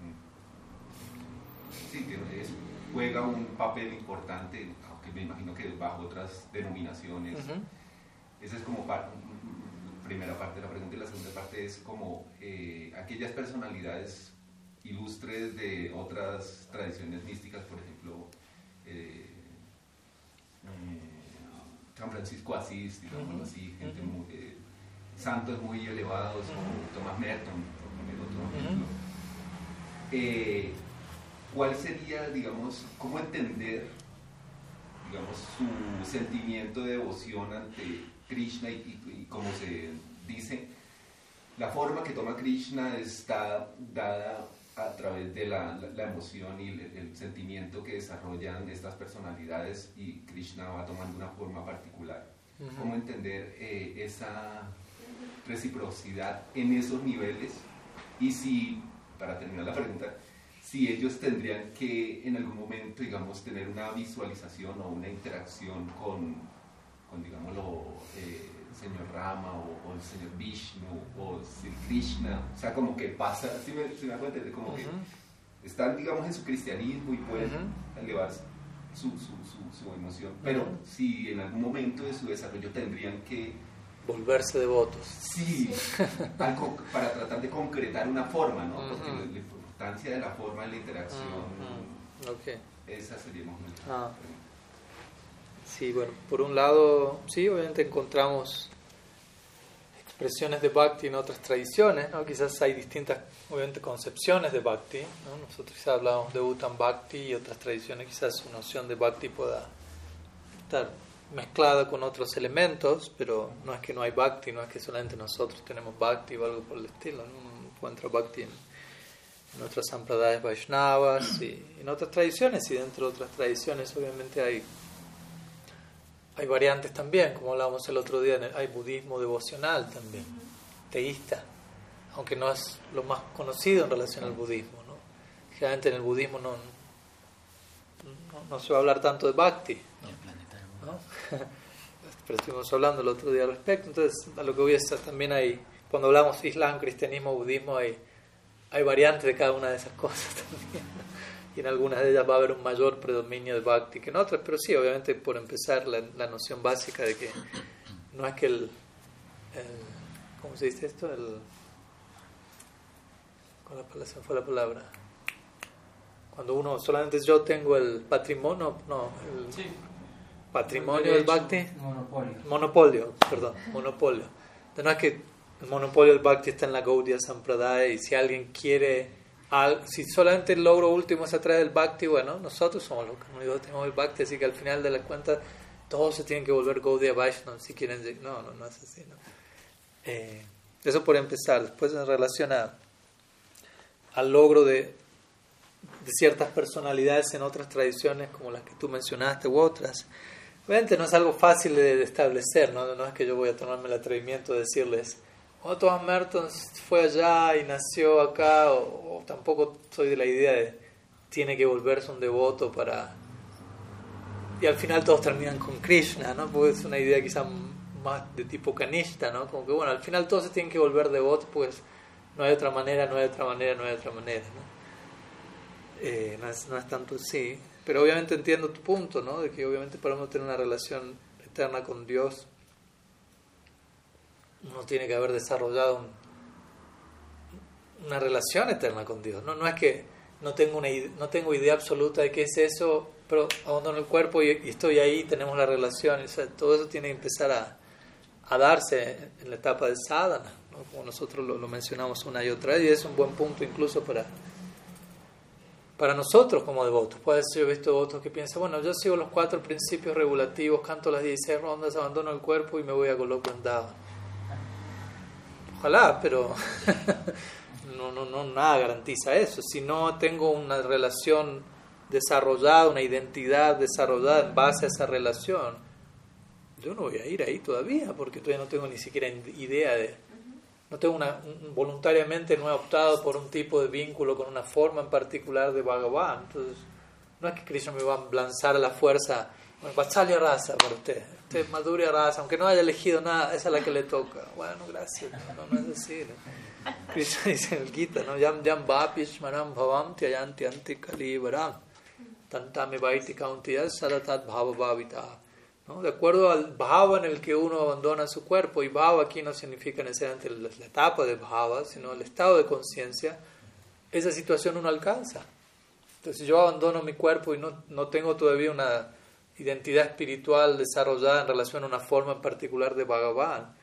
un sí, tiene, es, juega un papel importante, aunque me imagino que bajo otras denominaciones. Uh -huh. Esa es como parte, primera parte de la pregunta y la segunda parte es como eh, aquellas personalidades ilustres de otras tradiciones místicas, por ejemplo, eh, eh, San Francisco Asís, digamos -huh. así, gente muy, eh, santos muy elevados como Thomas Merton, por poner otro ejemplo. Eh, ¿Cuál sería, digamos, cómo entender, digamos, su sentimiento de devoción ante Krishna y, y, y como se dice, la forma que toma Krishna está dada a través de la, la, la emoción y el, el, sentimiento que desarrollan estas personalidades y Krishna va tomando una forma particular. cómo entender eh, esa reciprocidad en esos niveles y si, para terminar la pregunta, si ellos tendrían que en algún momento, digamos, tener una visualización o una interacción con, con digámoslo, eh, el señor Rama o, el señor Vishnu o Sri Krishna, o sea, como que pasa, si me, si me da cuenta, como que están, digamos, en su cristianismo y pueden elevarse su, su, su, emoción, pero si en algún momento de su desarrollo tendrían que volverse devotos. Sí, algo para tratar de concretar una forma, ¿no? Porque la, importancia de la forma en la interacción, esa sería más. Sí, bueno, por un lado, sí, obviamente encontramos expresiones de bhakti en otras tradiciones, ¿no? Quizás hay distintas, obviamente, concepciones de bhakti, ¿no? Nosotros quizás hablamos de Uttam Bhakti y otras tradiciones quizás su noción de bhakti pueda estar mezclada con otros elementos, pero no es que no hay bhakti, no es que solamente nosotros tenemos bhakti o algo por el estilo, uno encuentra bhakti en, en otras sampradayas vaishnavas y en otras tradiciones y dentro de otras tradiciones obviamente hay hay variantes también, como hablábamos el otro día, hay budismo devocional también, teísta, aunque no es lo más conocido en relación al budismo. ¿no? Generalmente en el budismo no, no, se va a hablar tanto de bhakti. ¿no? Pero estuvimos hablando el otro día al respecto, entonces a lo que voy a estar también hay, cuando hablamos islam, cristianismo, budismo, hay, hay variantes de cada una de esas cosas también y en algunas de ellas va a haber un mayor predominio de bhakti que en otras, pero sí, obviamente por empezar la, la noción básica de que no es que el, ¿cómo se dice esto? El, ¿Cuál fue la palabra? Cuando uno, solamente yo tengo el patrimonio, no, el patrimonio del bhakti. Monopolio. Monopolio, perdón, monopolio. Entonces no es que el monopolio del bhakti está en la Gaudiya Sampradaya y si alguien quiere si solamente el logro último es a través del bhakti, bueno, nosotros somos los que tenemos el bhakti, así que al final de la cuenta todos se tienen que volver Gaudiya Vaishnava si quieren. No, no, no es así. ¿no? Eh, eso por empezar. Después en relación al logro de, de ciertas personalidades en otras tradiciones, como las que tú mencionaste u otras. Obviamente no es algo fácil de, establecer, ¿no? no es que yo voy a tomarme el atrevimiento de decirles o Thomas Merton fue allá y nació acá, o, tampoco soy de la idea de tiene que volverse un devoto para... Y al final todos terminan con Krishna, ¿no? Porque es una idea quizá más de tipo canista, ¿no? Como que bueno, al final todos se tienen que volver devotos, pues no hay otra manera, no hay otra manera, no hay otra manera, ¿no? Eh, no, es, no es tanto así. Pero obviamente entiendo tu punto, ¿no? De que obviamente para uno tener una relación eterna con Dios, uno tiene que haber desarrollado una relación eterna con Dios. No, no es que no tengo, una, no tengo idea absoluta de qué es eso, pero abandono el cuerpo y, estoy ahí, tenemos la relación. todo eso tiene que empezar a, a darse en la etapa de sadhana, como nosotros lo, mencionamos una y otra vez, y es un buen punto incluso para, para nosotros como devotos. Puede ser, yo he visto devotos que piensan, bueno, yo sigo los cuatro principios regulativos, canto las 16 rondas, abandono el cuerpo y me voy a Golok Ojalá, pero no, no, no, nada garantiza eso. Si no tengo una relación desarrollada, una identidad desarrollada en base a esa relación, yo no voy a ir ahí todavía porque todavía no tengo ni siquiera idea de... No tengo una, voluntariamente no he optado por un tipo de vínculo con una forma en particular de Bhagavan. Entonces, no es que Krishna me va a lanzar a la fuerza, Vatsalya raza para usted este, Madhurya Rasa, aunque no haya elegido nada, esa es la que le toca. Bueno, gracias, no, no es así. ¿no? Krishna dice en el Gita, ¿no? Yam yam vapishmaram bhavam tyayanti anti kalivaram tantame vaiti kauntiyas sadatat bhava bhavita. ¿no? De acuerdo al bhava en el que uno abandona su cuerpo, y bhava aquí no significa necesariamente la, la etapa de bhava, sino el estado de conciencia, esa situación uno alcanza. Entonces, si yo abandono mi cuerpo y no, no tengo todavía una identidad espiritual desarrollada en relación a una forma en particular de Bhagavan.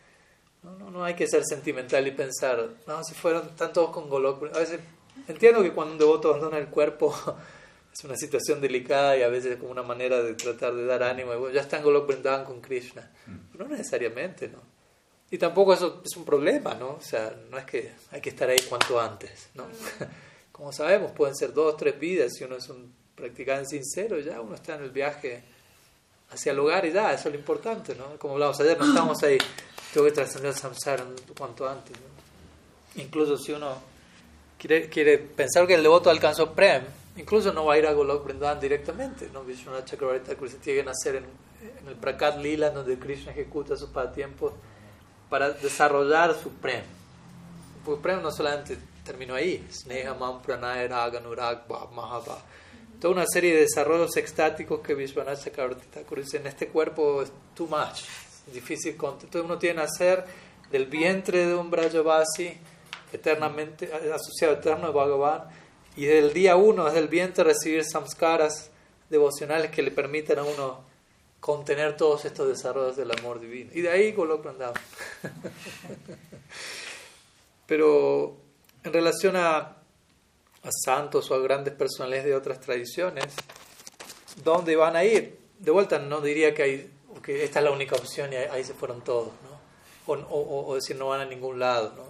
No, no, no hay que ser sentimental y pensar, no, si fueron, están todos con Golok. A veces entiendo que cuando un devoto abandona el cuerpo es una situación delicada y a veces es como una manera de tratar de dar ánimo. Y bueno, ya están Golok Vrindavan con Krishna. Mm. no necesariamente, ¿no? Y tampoco eso es un problema, ¿no? O sea, no es que hay que estar ahí cuanto antes, ¿no? Como sabemos, pueden ser dos, tres vidas si uno es un practicante sincero, ya uno está en el viaje hacia el hogar y ya, eso es lo importante, ¿no? Como hablamos ayer, no estamos ahí, tengo que trascender el samsara cuanto antes. Incluso si uno quiere, quiere pensar que el devoto alcanzó Prem, incluso no va a ir a Golok Vrindavan directamente, ¿no? Vishwanath Chakravarti se tiene que nacer en, en, el Prakat Lila, donde Krishna ejecuta sus pasatiempos para desarrollar su Prem. Porque Prem no solamente terminó ahí, Sneha, Man, Pranay, Raga, Nurag, Mahabha toda una serie de desarrollos extáticos que Vishwanath Chakravarti dice, en este cuerpo es too much, difícil. Entonces uno tiene que hacer del vientre de un Brajavasi eternamente asociado eterno a Bhagavan y del día uno, desde el vientre, recibir samskaras devocionales que le permitan a uno contener todos estos desarrollos del amor divino. Y de ahí Golok Pero en relación a a santos o a grandes personalidades de otras tradiciones, ¿dónde van a ir? De vuelta no diría que, hay, que esta es la única opción y ahí, se fueron todos, ¿no? O, decir no van a ningún lado, ¿no?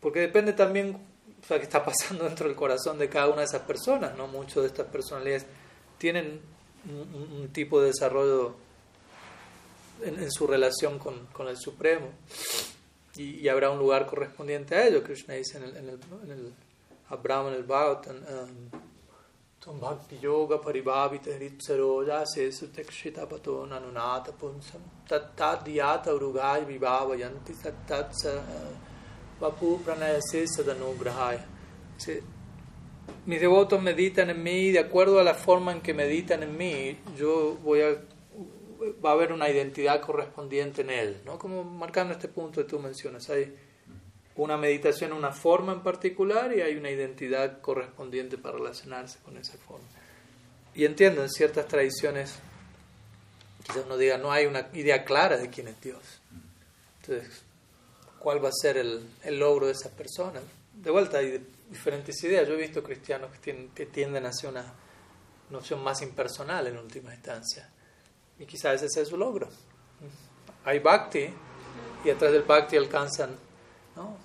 Porque depende también o sea, qué está pasando dentro del corazón de cada una de esas personas, ¿no? Muchas de estas personalidades tienen un, tipo de desarrollo en, su relación con, el Supremo y, habrá un lugar correspondiente a ello. Krishna dice en el, en el Bhagavatam Tum Bhakti Yoga Paribhavita Ritsaroja Sesutekshita Pato Nanunata Punsam Tat Tat Diyata Urugay Vibhavayanti Tat Tat Vapu Pranayase Sadanugrahaya mis devotos meditan en mí de acuerdo a la forma en que meditan en mí yo voy a va a haber una identidad correspondiente en él ¿no? como marcando este punto que tú mencionas hay una meditación, una forma en particular y hay una identidad correspondiente para relacionarse con esa forma. Y entiendo, en ciertas tradiciones, quizás uno diga, no hay una idea clara de quién es Dios. Entonces, ¿cuál va a ser el, el logro de esa persona? De vuelta, hay diferentes ideas. Yo he visto cristianos que, tienen, que tienden hacia una noción más impersonal en última instancia. Y quizás ese sea su logro. Hay bhakti y atrás del bhakti alcanzan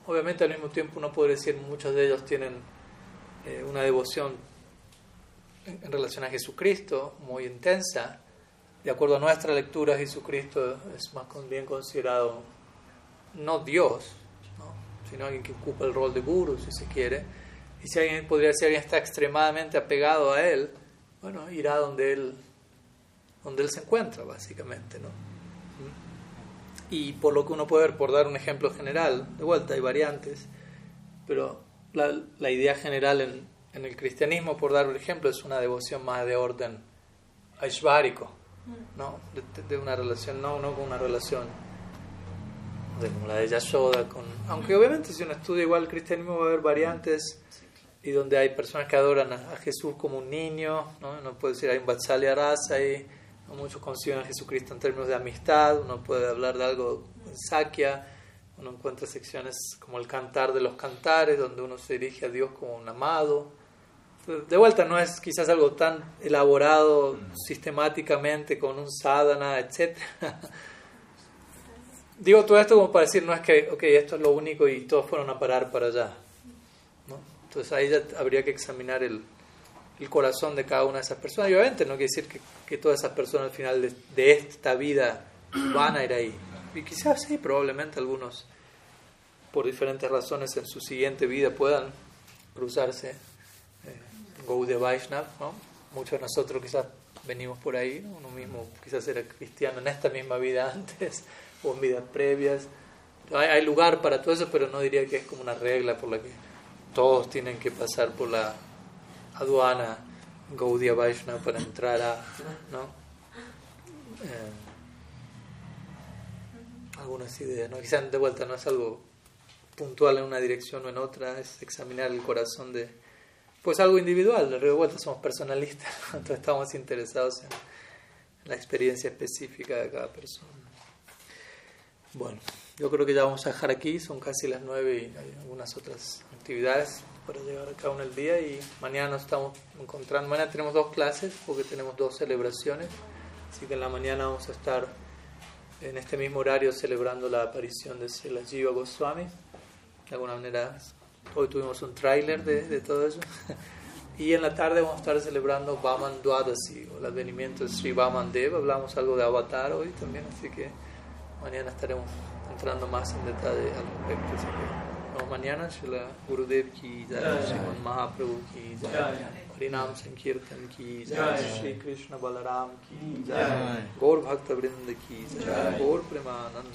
Obviamente al mismo tiempo uno puede decir muchos de ellos tienen eh, una devoción en, relación a Jesucristo muy intensa. De acuerdo a nuestra lectura, Jesucristo es más bien considerado no Dios, sino alguien que ocupa el rol de guru, si se quiere. Y si alguien podría ser alguien está extremadamente apegado a él, bueno, irá donde él, donde él se encuentra, básicamente, ¿no? Y por lo que uno puede ver, por dar un ejemplo general, de vuelta hay variantes, pero la, la idea general en, en, el cristianismo, por dar un ejemplo, es una devoción más de orden aishvárico, ¿no? De, una relación, no, no con una relación de, como la de Yashoda, con, aunque obviamente si uno estudia igual el cristianismo va a haber variantes y donde hay personas que adoran a, Jesús como un niño, ¿no? no puede decir hay un Vatsalya Rasa y Muchos conciben a Jesucristo en términos de amistad, uno puede hablar de algo en Sakya, uno encuentra secciones como el cantar de los cantares, donde uno se dirige a Dios como un amado. De vuelta, no es quizás algo tan elaborado sistemáticamente con un sadhana, etc. Digo todo esto como para decir, no es que, ok, esto es lo único y todos fueron a parar para allá. Entonces ahí ya habría que examinar el, el corazón de cada una de esas personas. Y obviamente no quiere decir que, que todas esas personas al final de, esta vida van a ir ahí. Y quizás sí, probablemente algunos, por diferentes razones, en su siguiente vida puedan cruzarse. Eh, Gaudiya Vaishnav, ¿no? Muchos de nosotros quizás venimos por ahí, uno mismo quizás era cristiano en esta misma vida antes o en vidas previas. Hay, hay lugar para todo eso, pero no diría que es como una regla por la que todos tienen que pasar por la aduana Gaudiya Vaishnava para entrar a ¿no? Eh, algunas ideas. ¿no? Quizás de vuelta no es algo puntual en una dirección o en otra, es examinar el corazón de... Pues algo individual, de vuelta somos personalistas, entonces estamos interesados en la experiencia específica de cada persona. Bueno, yo creo que ya vamos a dejar aquí, son casi las nueve y hay algunas otras actividades para llegar a cabo en el día y mañana nos estamos encontrando. Mañana tenemos dos clases porque tenemos dos celebraciones, así que en la mañana vamos a estar en este mismo horario celebrando la aparición de la Jiva Goswami. De alguna manera, hoy tuvimos un tráiler de, de, todo eso. Y en la tarde vamos a estar celebrando Vaman Dwadasi, el advenimiento de Sri Vamandev, hablamos algo de Avatar hoy también, así que mañana estaremos entrando más en detalle al respecto. Así que, nos mañana, Shila Gurudev ki jai, Sriman Mahaprabhu ki jai, Harinam Sankirtan ki jai, Shri Krishna Balaram ki jai, Gaur Bhakta Vrinda ki jai, Gaur Premanand